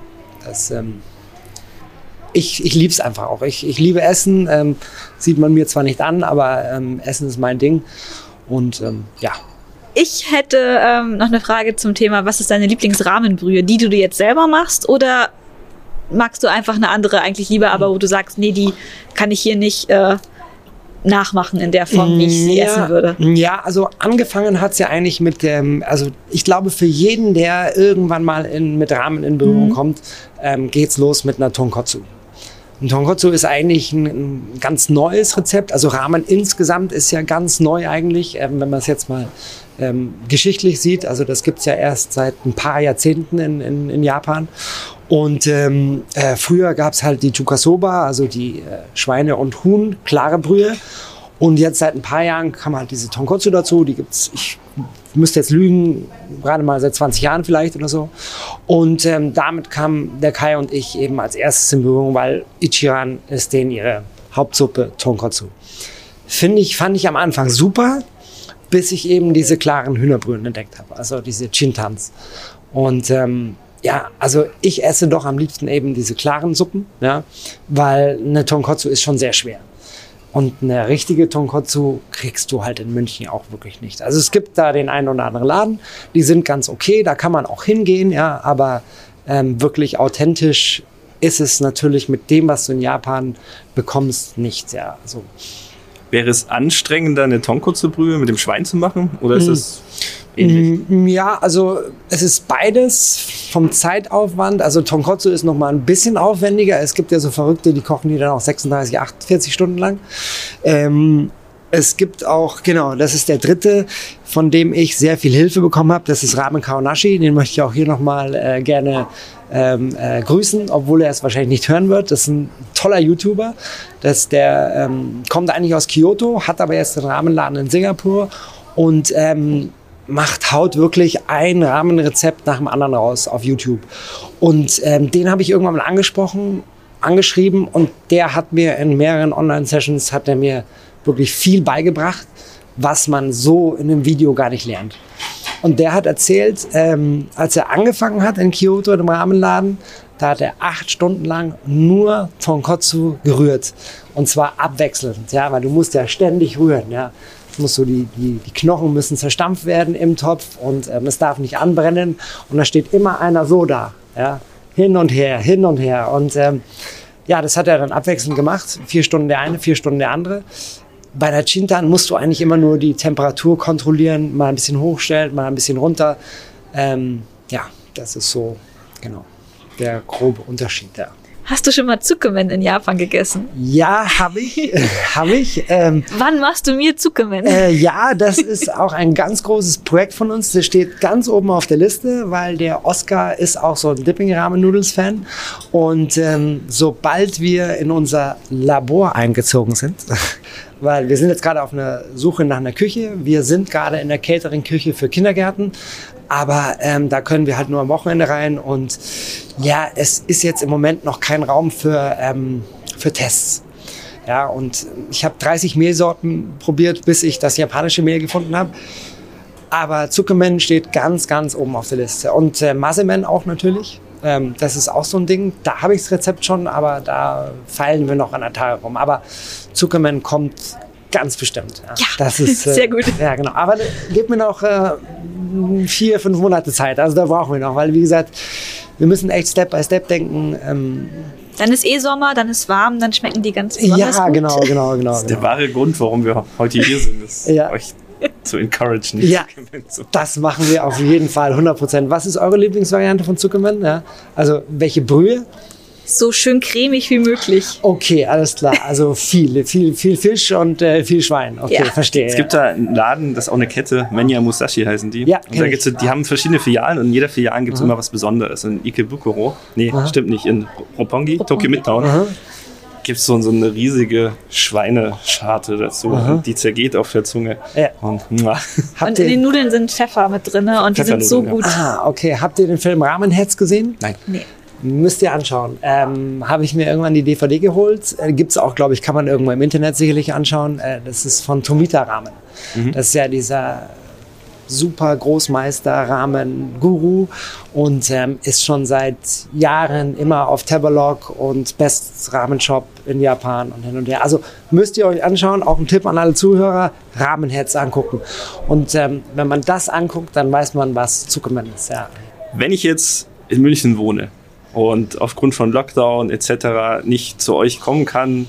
das, ähm, ich, ich liebe es einfach auch. Ich, ich liebe Essen, ähm, sieht man mir zwar nicht an, aber ähm, Essen ist mein Ding. Und ähm, ja, ich hätte ähm, noch eine Frage zum Thema, was ist deine Lieblingsrahmenbrühe? Die, du jetzt selber machst oder magst du einfach eine andere eigentlich lieber, aber wo du sagst, nee, die kann ich hier nicht äh, nachmachen in der Form, wie ich sie ja, essen würde? Ja, also angefangen hat es ja eigentlich mit dem, also ich glaube für jeden, der irgendwann mal in, mit Rahmen in Berührung mhm. kommt, ähm, geht's los mit einer Tonkotsu. Ein Tonkotsu ist eigentlich ein, ein, ganz neues Rezept. Also Ramen insgesamt ist ja ganz neu eigentlich, ähm, wenn man es jetzt mal ähm, geschichtlich sieht. Also das gibt's ja erst seit ein paar Jahrzehnten in, in, in Japan. Und ähm, äh, früher gab's halt die Chukasoba, also die äh, Schweine- und Huhn, klare Brühe. Und jetzt seit ein paar Jahren kam halt diese Tonkotsu dazu. Die gibt's, ich müsste jetzt lügen, gerade mal seit 20 Jahren vielleicht oder so. Und ähm, damit kam der Kai und ich eben als erstes in Berührung, weil Ichiran ist denen ihre Hauptsuppe Tonkotsu. Finde ich, fand ich am Anfang super bis ich eben diese klaren Hühnerbrühen entdeckt habe, also diese Chintans. Und ähm, ja, also ich esse doch am liebsten eben diese klaren Suppen, ja, weil eine Tonkotsu ist schon sehr schwer. Und eine richtige Tonkotsu kriegst du halt in München auch wirklich nicht. Also es gibt da den einen oder anderen Laden, die sind ganz okay, da kann man auch hingehen, ja, aber ähm, wirklich authentisch ist es natürlich mit dem, was du in Japan bekommst, nicht. Ja, also Wäre es anstrengender, eine Tonkotsu-Brühe mit dem Schwein zu machen? Oder ist es ähnlich? Mm, Ja, also es ist beides vom Zeitaufwand. Also Tonkotsu ist noch mal ein bisschen aufwendiger. Es gibt ja so Verrückte, die kochen die dann auch 36, 48 Stunden lang. Ähm, es gibt auch, genau, das ist der dritte, von dem ich sehr viel Hilfe bekommen habe. Das ist Ramen Kaonashi. Den möchte ich auch hier nochmal äh, gerne ähm, äh, grüßen, obwohl er es wahrscheinlich nicht hören wird. Das ist ein toller YouTuber. Das, der ähm, kommt eigentlich aus Kyoto, hat aber jetzt einen Rahmenladen in Singapur und ähm, macht, haut wirklich ein Rahmenrezept nach dem anderen raus auf YouTube. Und ähm, den habe ich irgendwann mal angesprochen, angeschrieben und der hat mir in mehreren Online-Sessions, hat er mir wirklich viel beigebracht, was man so in einem Video gar nicht lernt. Und der hat erzählt, ähm, als er angefangen hat in Kyoto im Rahmenladen, da hat er acht Stunden lang nur Tonkotsu gerührt. Und zwar abwechselnd, ja, weil du musst ja ständig rühren, ja. Es muss so die, die, die Knochen müssen zerstampft werden im Topf und ähm, es darf nicht anbrennen. Und da steht immer einer so da, ja. Hin und her, hin und her. Und ähm, ja, das hat er dann abwechselnd gemacht. Vier Stunden der eine, vier Stunden der andere. Bei der Chintan musst du eigentlich immer nur die Temperatur kontrollieren, mal ein bisschen hochstellen, mal ein bisschen runter. Ähm, ja, das ist so, genau, der grobe Unterschied da. Hast du schon mal Zuckermen in Japan gegessen? Ja, habe ich, habe ich. Ähm, Wann machst du mir Zuckermen? äh, ja, das ist auch ein ganz großes Projekt von uns. Das steht ganz oben auf der Liste, weil der Oscar ist auch so ein Dipping Ramen Noodles Fan. Und ähm, sobald wir in unser Labor eingezogen sind, weil wir sind jetzt gerade auf einer Suche nach einer Küche. Wir sind gerade in der Catering-Küche für Kindergärten. Aber ähm, da können wir halt nur am Wochenende rein. Und ja, es ist jetzt im Moment noch kein Raum für, ähm, für Tests. Ja, und ich habe 30 Mehlsorten probiert, bis ich das japanische Mehl gefunden habe. Aber Zuckermen steht ganz, ganz oben auf der Liste. Und äh, Masemen auch natürlich. Ähm, das ist auch so ein Ding. Da habe ich das Rezept schon, aber da feilen wir noch an der Tage rum. Aber Zuckermen kommt ganz bestimmt. Ja, Ja, das ist, äh, sehr gut. Ja, genau. Aber gib mir noch äh, vier, fünf Monate Zeit. Also da brauchen wir noch, weil wie gesagt, wir müssen echt Step by Step denken. Ähm, Dann ist eh Sommer, dann ist warm, dann schmecken die ganz besonders ja, gut. genau, genau, genau. Das ist der genau. wahre Grund, warum wir heute hier sind, ist Ja. euch zu encouragen. Ja. Das machen wir auf jeden Fall 100 Prozent. Was ist eure Lieblingsvariante von Zuckerman? Ja, also welche Brühe? So schön cremig wie möglich. Okay, alles klar. Also viel, viel, viel Fisch und äh, viel Schwein. Okay, Ja. verstehe. Es gibt da einen Laden, das ist auch eine Kette, Menya Musashi heißen die. Ja, und da gibt's, die haben verschiedene Filialen und in jeder Filiale gibt es immer was Besonderes. In Ikebukuro, nee, stimmt nicht, in Roppongi, Tokyo Midtown, gibt es so, so eine riesige Schweinescharte dazu. Und die zergeht auf der Zunge. Ja. Und Und in den Nudeln sind Pfeffer mit drin und die sind so gut. ah, okay. Habt ihr den Film Ramenheads gesehen? Nein. Nee. Müsst ihr anschauen. Ähm, Habe ich mir irgendwann die DVD geholt. Äh, Gibt es auch, glaube ich, kann man irgendwo im Internet sicherlich anschauen. Äh, das ist von Tomita Ramen. Das ist ja dieser super Großmeister Ramen Guru und ähm, ist schon seit Jahren immer auf Tabelog und Best Ramen Shop in Japan und hin und her. Also müsst ihr euch anschauen. Auch ein Tipp an alle Zuhörer: Ramenheads angucken. Und ähm, wenn man das anguckt, dann weiß man, was Zuckerman ist. Ja. Wenn ich jetzt in München wohne und aufgrund von Lockdown etc. nicht zu euch kommen kann,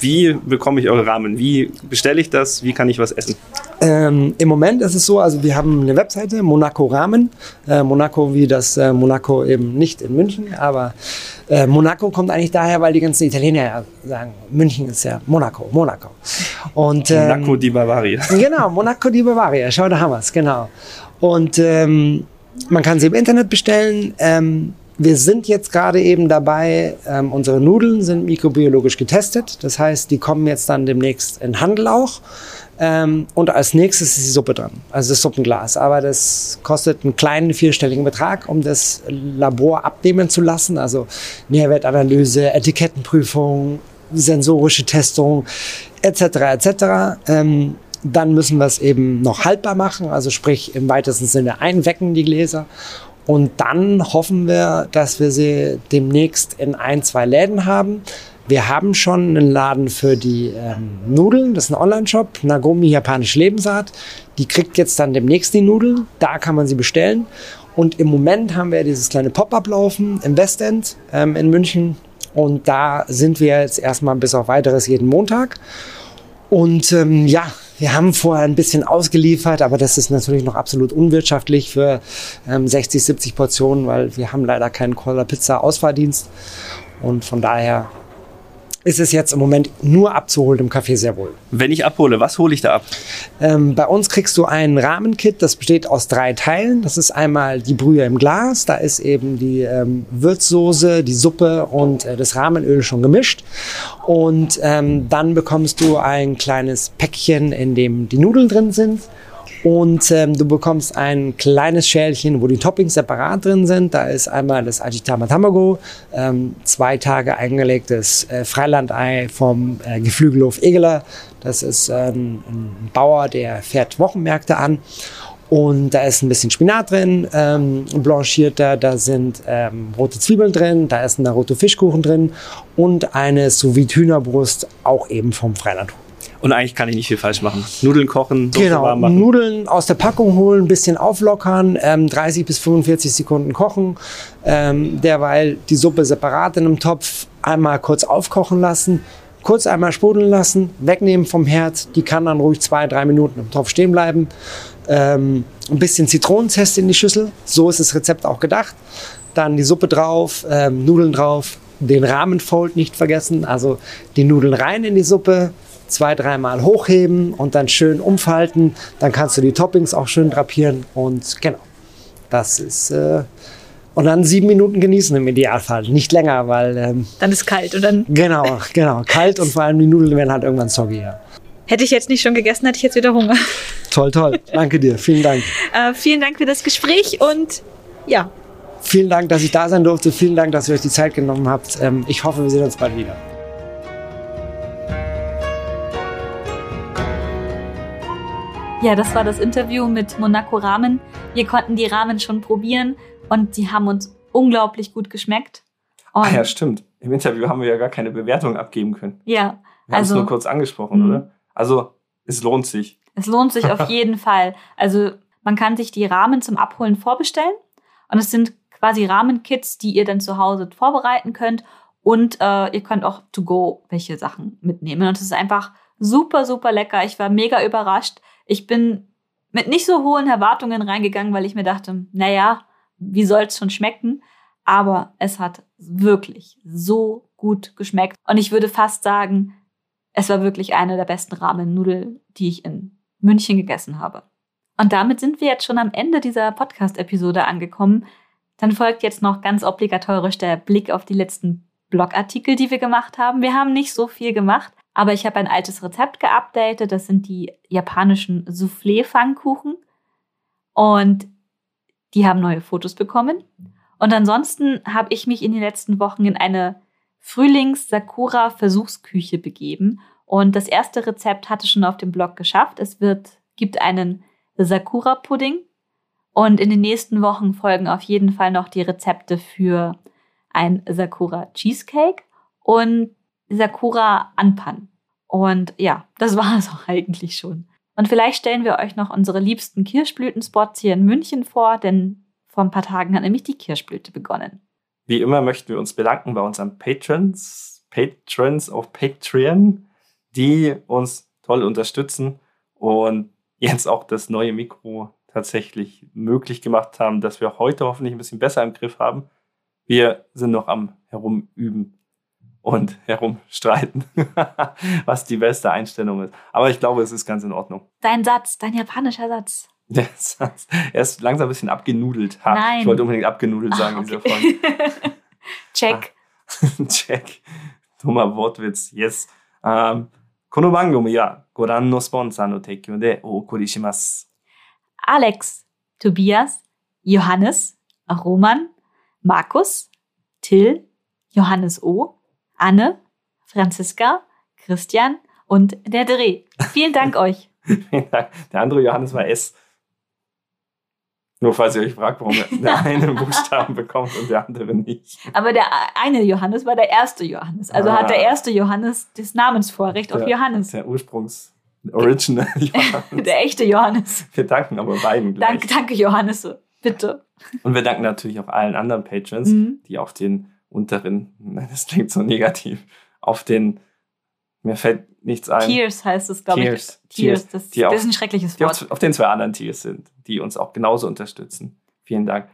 wie bekomme ich eure Rahmen? Wie bestelle ich das? Wie kann ich was essen? Ähm, Im Moment ist es so, also wir haben eine Webseite, Monaco Ramen. Äh, Monaco wie das äh, Monaco eben nicht in München, aber äh, Monaco kommt eigentlich daher, weil die ganzen Italiener ja sagen, München ist ja Monaco, Monaco. Und, ähm, Monaco di Bavaria. Genau, Monaco di Bavaria, schau, da haben wir's, genau. Und ähm, man kann sie im Internet bestellen. Ähm, wir sind jetzt gerade eben dabei, ähm, unsere Nudeln sind mikrobiologisch getestet. Das heißt, die kommen jetzt dann demnächst in Handel auch. Ähm, und als nächstes ist die Suppe dran, also das Suppenglas. Aber das kostet einen kleinen vierstelligen Betrag, um das Labor abnehmen zu lassen. Also Nährwertanalyse, Etikettenprüfung, sensorische Testung etc. etc. Ähm, dann müssen wir es eben noch haltbar machen, also sprich im weitesten Sinne einwecken die Gläser. Und dann hoffen wir, dass wir sie demnächst in ein, zwei Läden haben. Wir haben schon einen Laden für die ähm, Nudeln, das ist ein Online-Shop, Nagomi Japanische Lebensart. Die kriegt jetzt dann demnächst die Nudeln, da kann man sie bestellen. Und im Moment haben wir dieses kleine Pop-up laufen im Westend ähm, in München. Und da sind wir jetzt erstmal bis auf weiteres jeden Montag. Und ähm, ja, wir haben vorher ein bisschen ausgeliefert, aber das ist natürlich noch absolut unwirtschaftlich für ähm, 60, 70 Portionen, weil wir haben leider keinen Cola Pizza Ausfahrdienst. Und von daher ist es jetzt im Moment nur abzuholen im Café sehr wohl. Wenn ich abhole, was hole ich da ab? Ähm, bei uns kriegst du ein Rahmenkit, das besteht aus drei Teilen. Das ist einmal die Brühe im Glas, da ist eben die ähm, Würzsoße, die Suppe und äh, das Rahmenöl schon gemischt. Und ähm, dann bekommst du ein kleines Päckchen, in dem die Nudeln drin sind. Und ähm, du bekommst ein kleines Schälchen, wo die Toppings separat drin sind. Da ist einmal das Ajitama Tamago, ähm, zwei Tage eingelegtes äh, Freilandei vom äh, Geflügelhof Egeler. Das ist äh, ein, Bauer, der fährt Wochenmärkte an. Und da ist ein bisschen Spinat drin, ähm, blanchierter, da sind ähm, rote Zwiebeln drin, da ist ein rote Fischkuchen drin und eine sous Hühnerbrust, auch eben vom Freilandhof. Und eigentlich kann ich nicht viel falsch machen. Nudeln kochen, Soße genau, warm machen. Nudeln aus der Packung holen, ein bisschen auflockern, ähm, 30 bis 45 Sekunden kochen, ähm, derweil die Suppe separat in einem Topf einmal kurz aufkochen lassen, kurz einmal sprudeln lassen, wegnehmen vom Herd, die kann dann ruhig zwei, drei Minuten im Topf stehen bleiben. Ähm, ein bisschen Zitronenzest in die Schüssel, so ist das Rezept auch gedacht. Dann die Suppe drauf, ähm, Nudeln drauf, den Rahmenfold nicht vergessen, also die Nudeln rein in die Suppe, zwei, dreimal hochheben und dann schön umfalten. Dann kannst du die Toppings auch schön drapieren und genau. Das ist. Äh, und dann sieben Minuten genießen im Idealfall. Nicht länger, weil. Ähm, Dann ist kalt und dann genau, genau. Kalt und vor allem die Nudeln werden halt irgendwann soggy. Ja. hätte ich jetzt nicht schon gegessen, hätte ich jetzt wieder Hunger. Toll, toll. Danke dir. Vielen Dank. Äh, vielen Dank für das Gespräch und ja, Vielen Dank, dass ich da sein durfte. Vielen Dank, dass ihr euch die Zeit genommen habt. Ähm, ich hoffe, wir sehen uns bald wieder. Ja, das war das Interview mit Monaco Ramen. Wir konnten die Ramen schon probieren und die haben uns unglaublich gut geschmeckt. Und Ah ja, stimmt. Im Interview haben wir ja gar keine Bewertung abgeben können. ja, Wir haben es also nur kurz angesprochen, Mhm. oder? Also, es lohnt sich. es lohnt sich auf jeden Fall. Also man kann sich die Ramen zum Abholen vorbestellen und es sind quasi Rahmenkits, die ihr dann zu Hause vorbereiten könnt und äh, ihr könnt auch to go welche Sachen mitnehmen und es ist einfach super super lecker. Ich war mega überrascht. Ich bin mit nicht so hohen Erwartungen reingegangen, weil ich mir dachte, naja, wie soll's schon schmecken? Aber es hat wirklich so gut geschmeckt. Und ich würde fast sagen, es war wirklich eine der besten Ramen-Nudeln, die ich in München gegessen habe. Und damit sind wir jetzt schon am Ende dieser Podcast-Episode angekommen. Dann folgt jetzt noch ganz obligatorisch der Blick auf die letzten Blogartikel, die wir gemacht haben. Wir haben nicht so viel gemacht, aber ich habe ein altes Rezept geupdatet. Das sind die japanischen Soufflé-Pfannkuchen. Und die haben neue Fotos bekommen. Und ansonsten habe ich mich in den letzten Wochen in eine Frühlings-Sakura-Versuchsküche begeben. Und das erste Rezept hatte schon auf dem Blog geschafft. Es wird, gibt einen Sakura-Pudding. Und in den nächsten Wochen folgen auf jeden Fall noch die Rezepte für ein Sakura Cheesecake und Sakura Anpan. Und ja, das war es auch eigentlich schon. Und vielleicht stellen wir euch noch unsere liebsten Kirschblütenspots hier in München vor, denn vor ein paar Tagen hat nämlich die Kirschblüte begonnen. Wie immer möchten wir uns bedanken bei unseren Patrons, Patrons auf Patreon, die uns toll unterstützen und jetzt auch das neue Mikro tatsächlich möglich gemacht haben, dass wir heute hoffentlich ein bisschen besser im Griff haben. Wir sind noch am Herumüben und herumstreiten, was die beste Einstellung ist. Aber ich glaube, es ist ganz in Ordnung. Dein Satz, dein japanischer Satz. Der Satz, er ist langsam ein bisschen abgenudelt. Ha, Nein. Ich wollte unbedingt abgenudelt sagen in dieser Folge. Check. Check. Dummer Wortwitz. Yes. Ähm, この番組はご覧のスポンサーの提供でお送りします。 Alex, Tobias, Johannes, Roman, Markus, Till, Johannes O., Anne, Franziska, Christian und der Dreh. Vielen Dank euch. Vielen Dank. Der andere Johannes war S. Nur falls ihr euch fragt, warum der eine Buchstaben bekommt und der andere nicht. Aber der eine Johannes war der erste Johannes. Also Ah. hat der erste Johannes das Namensvorrecht auf Der- Johannes. Der Ursprungs Original Johannes. Der echte Johannes. Wir danken aber beiden gleich. Danke, danke Johannes. Bitte. Und wir danken natürlich auch allen anderen Patrons, Mhm. die auf den unteren, nein, das klingt so negativ, auf den, mir fällt nichts ein, Tears heißt es, glaube ich. Tears. Tears. Das, Die das ist ein schreckliches Wort. auf, auf den zwei anderen Tiers sind, die uns auch genauso unterstützen. Vielen Dank.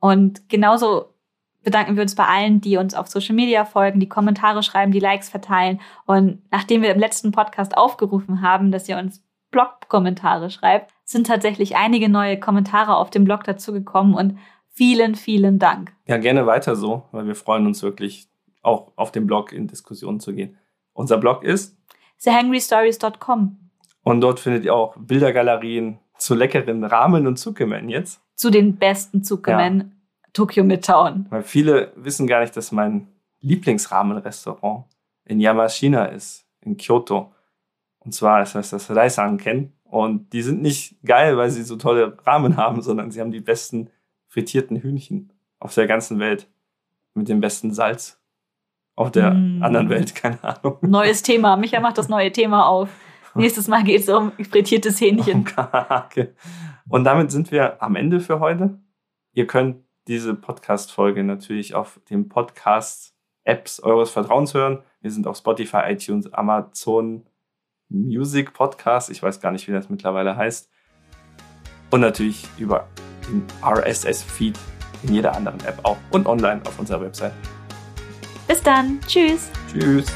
Und genauso bedanken wir uns bei allen, die uns auf Social Media folgen, die Kommentare schreiben, die Likes verteilen. Und nachdem wir im letzten Podcast aufgerufen haben, dass ihr uns Blog-Kommentare schreibt, sind tatsächlich einige neue Kommentare auf dem Blog dazugekommen und vielen, vielen Dank. Ja, gerne weiter so, weil wir freuen uns wirklich auch auf dem Blog in Diskussionen zu gehen. Unser Blog ist TheHangryStories.com und dort findet ihr auch Bildergalerien zu leckeren Ramen und Zuckermen jetzt. zu den besten Zuckermen Tokyo Midtown. Weil viele wissen gar nicht, dass mein Lieblingsramenrestaurant in Yamashina ist, in Kyoto. Und zwar ist das das Reisanken. Und die sind nicht geil, weil sie so tolle Ramen haben, sondern sie haben die besten frittierten Hühnchen auf der ganzen Welt. Mit dem besten Salz. Auf der Mm. anderen Welt, keine Ahnung. Neues Thema. Micha macht das neue Thema auf. Nächstes Mal geht es um frittiertes Hähnchen. Kake. Und damit sind wir am Ende für heute. Ihr könnt diese Podcast-Folge natürlich auf den Podcast-Apps eures Vertrauens hören. Wir sind auf Spotify, iTunes, Amazon Music Podcast. Ich weiß gar nicht, wie das mittlerweile heißt. Und natürlich über den RSS-Feed in jeder anderen App auch und online auf unserer Website. Bis dann. Tschüss. Tschüss.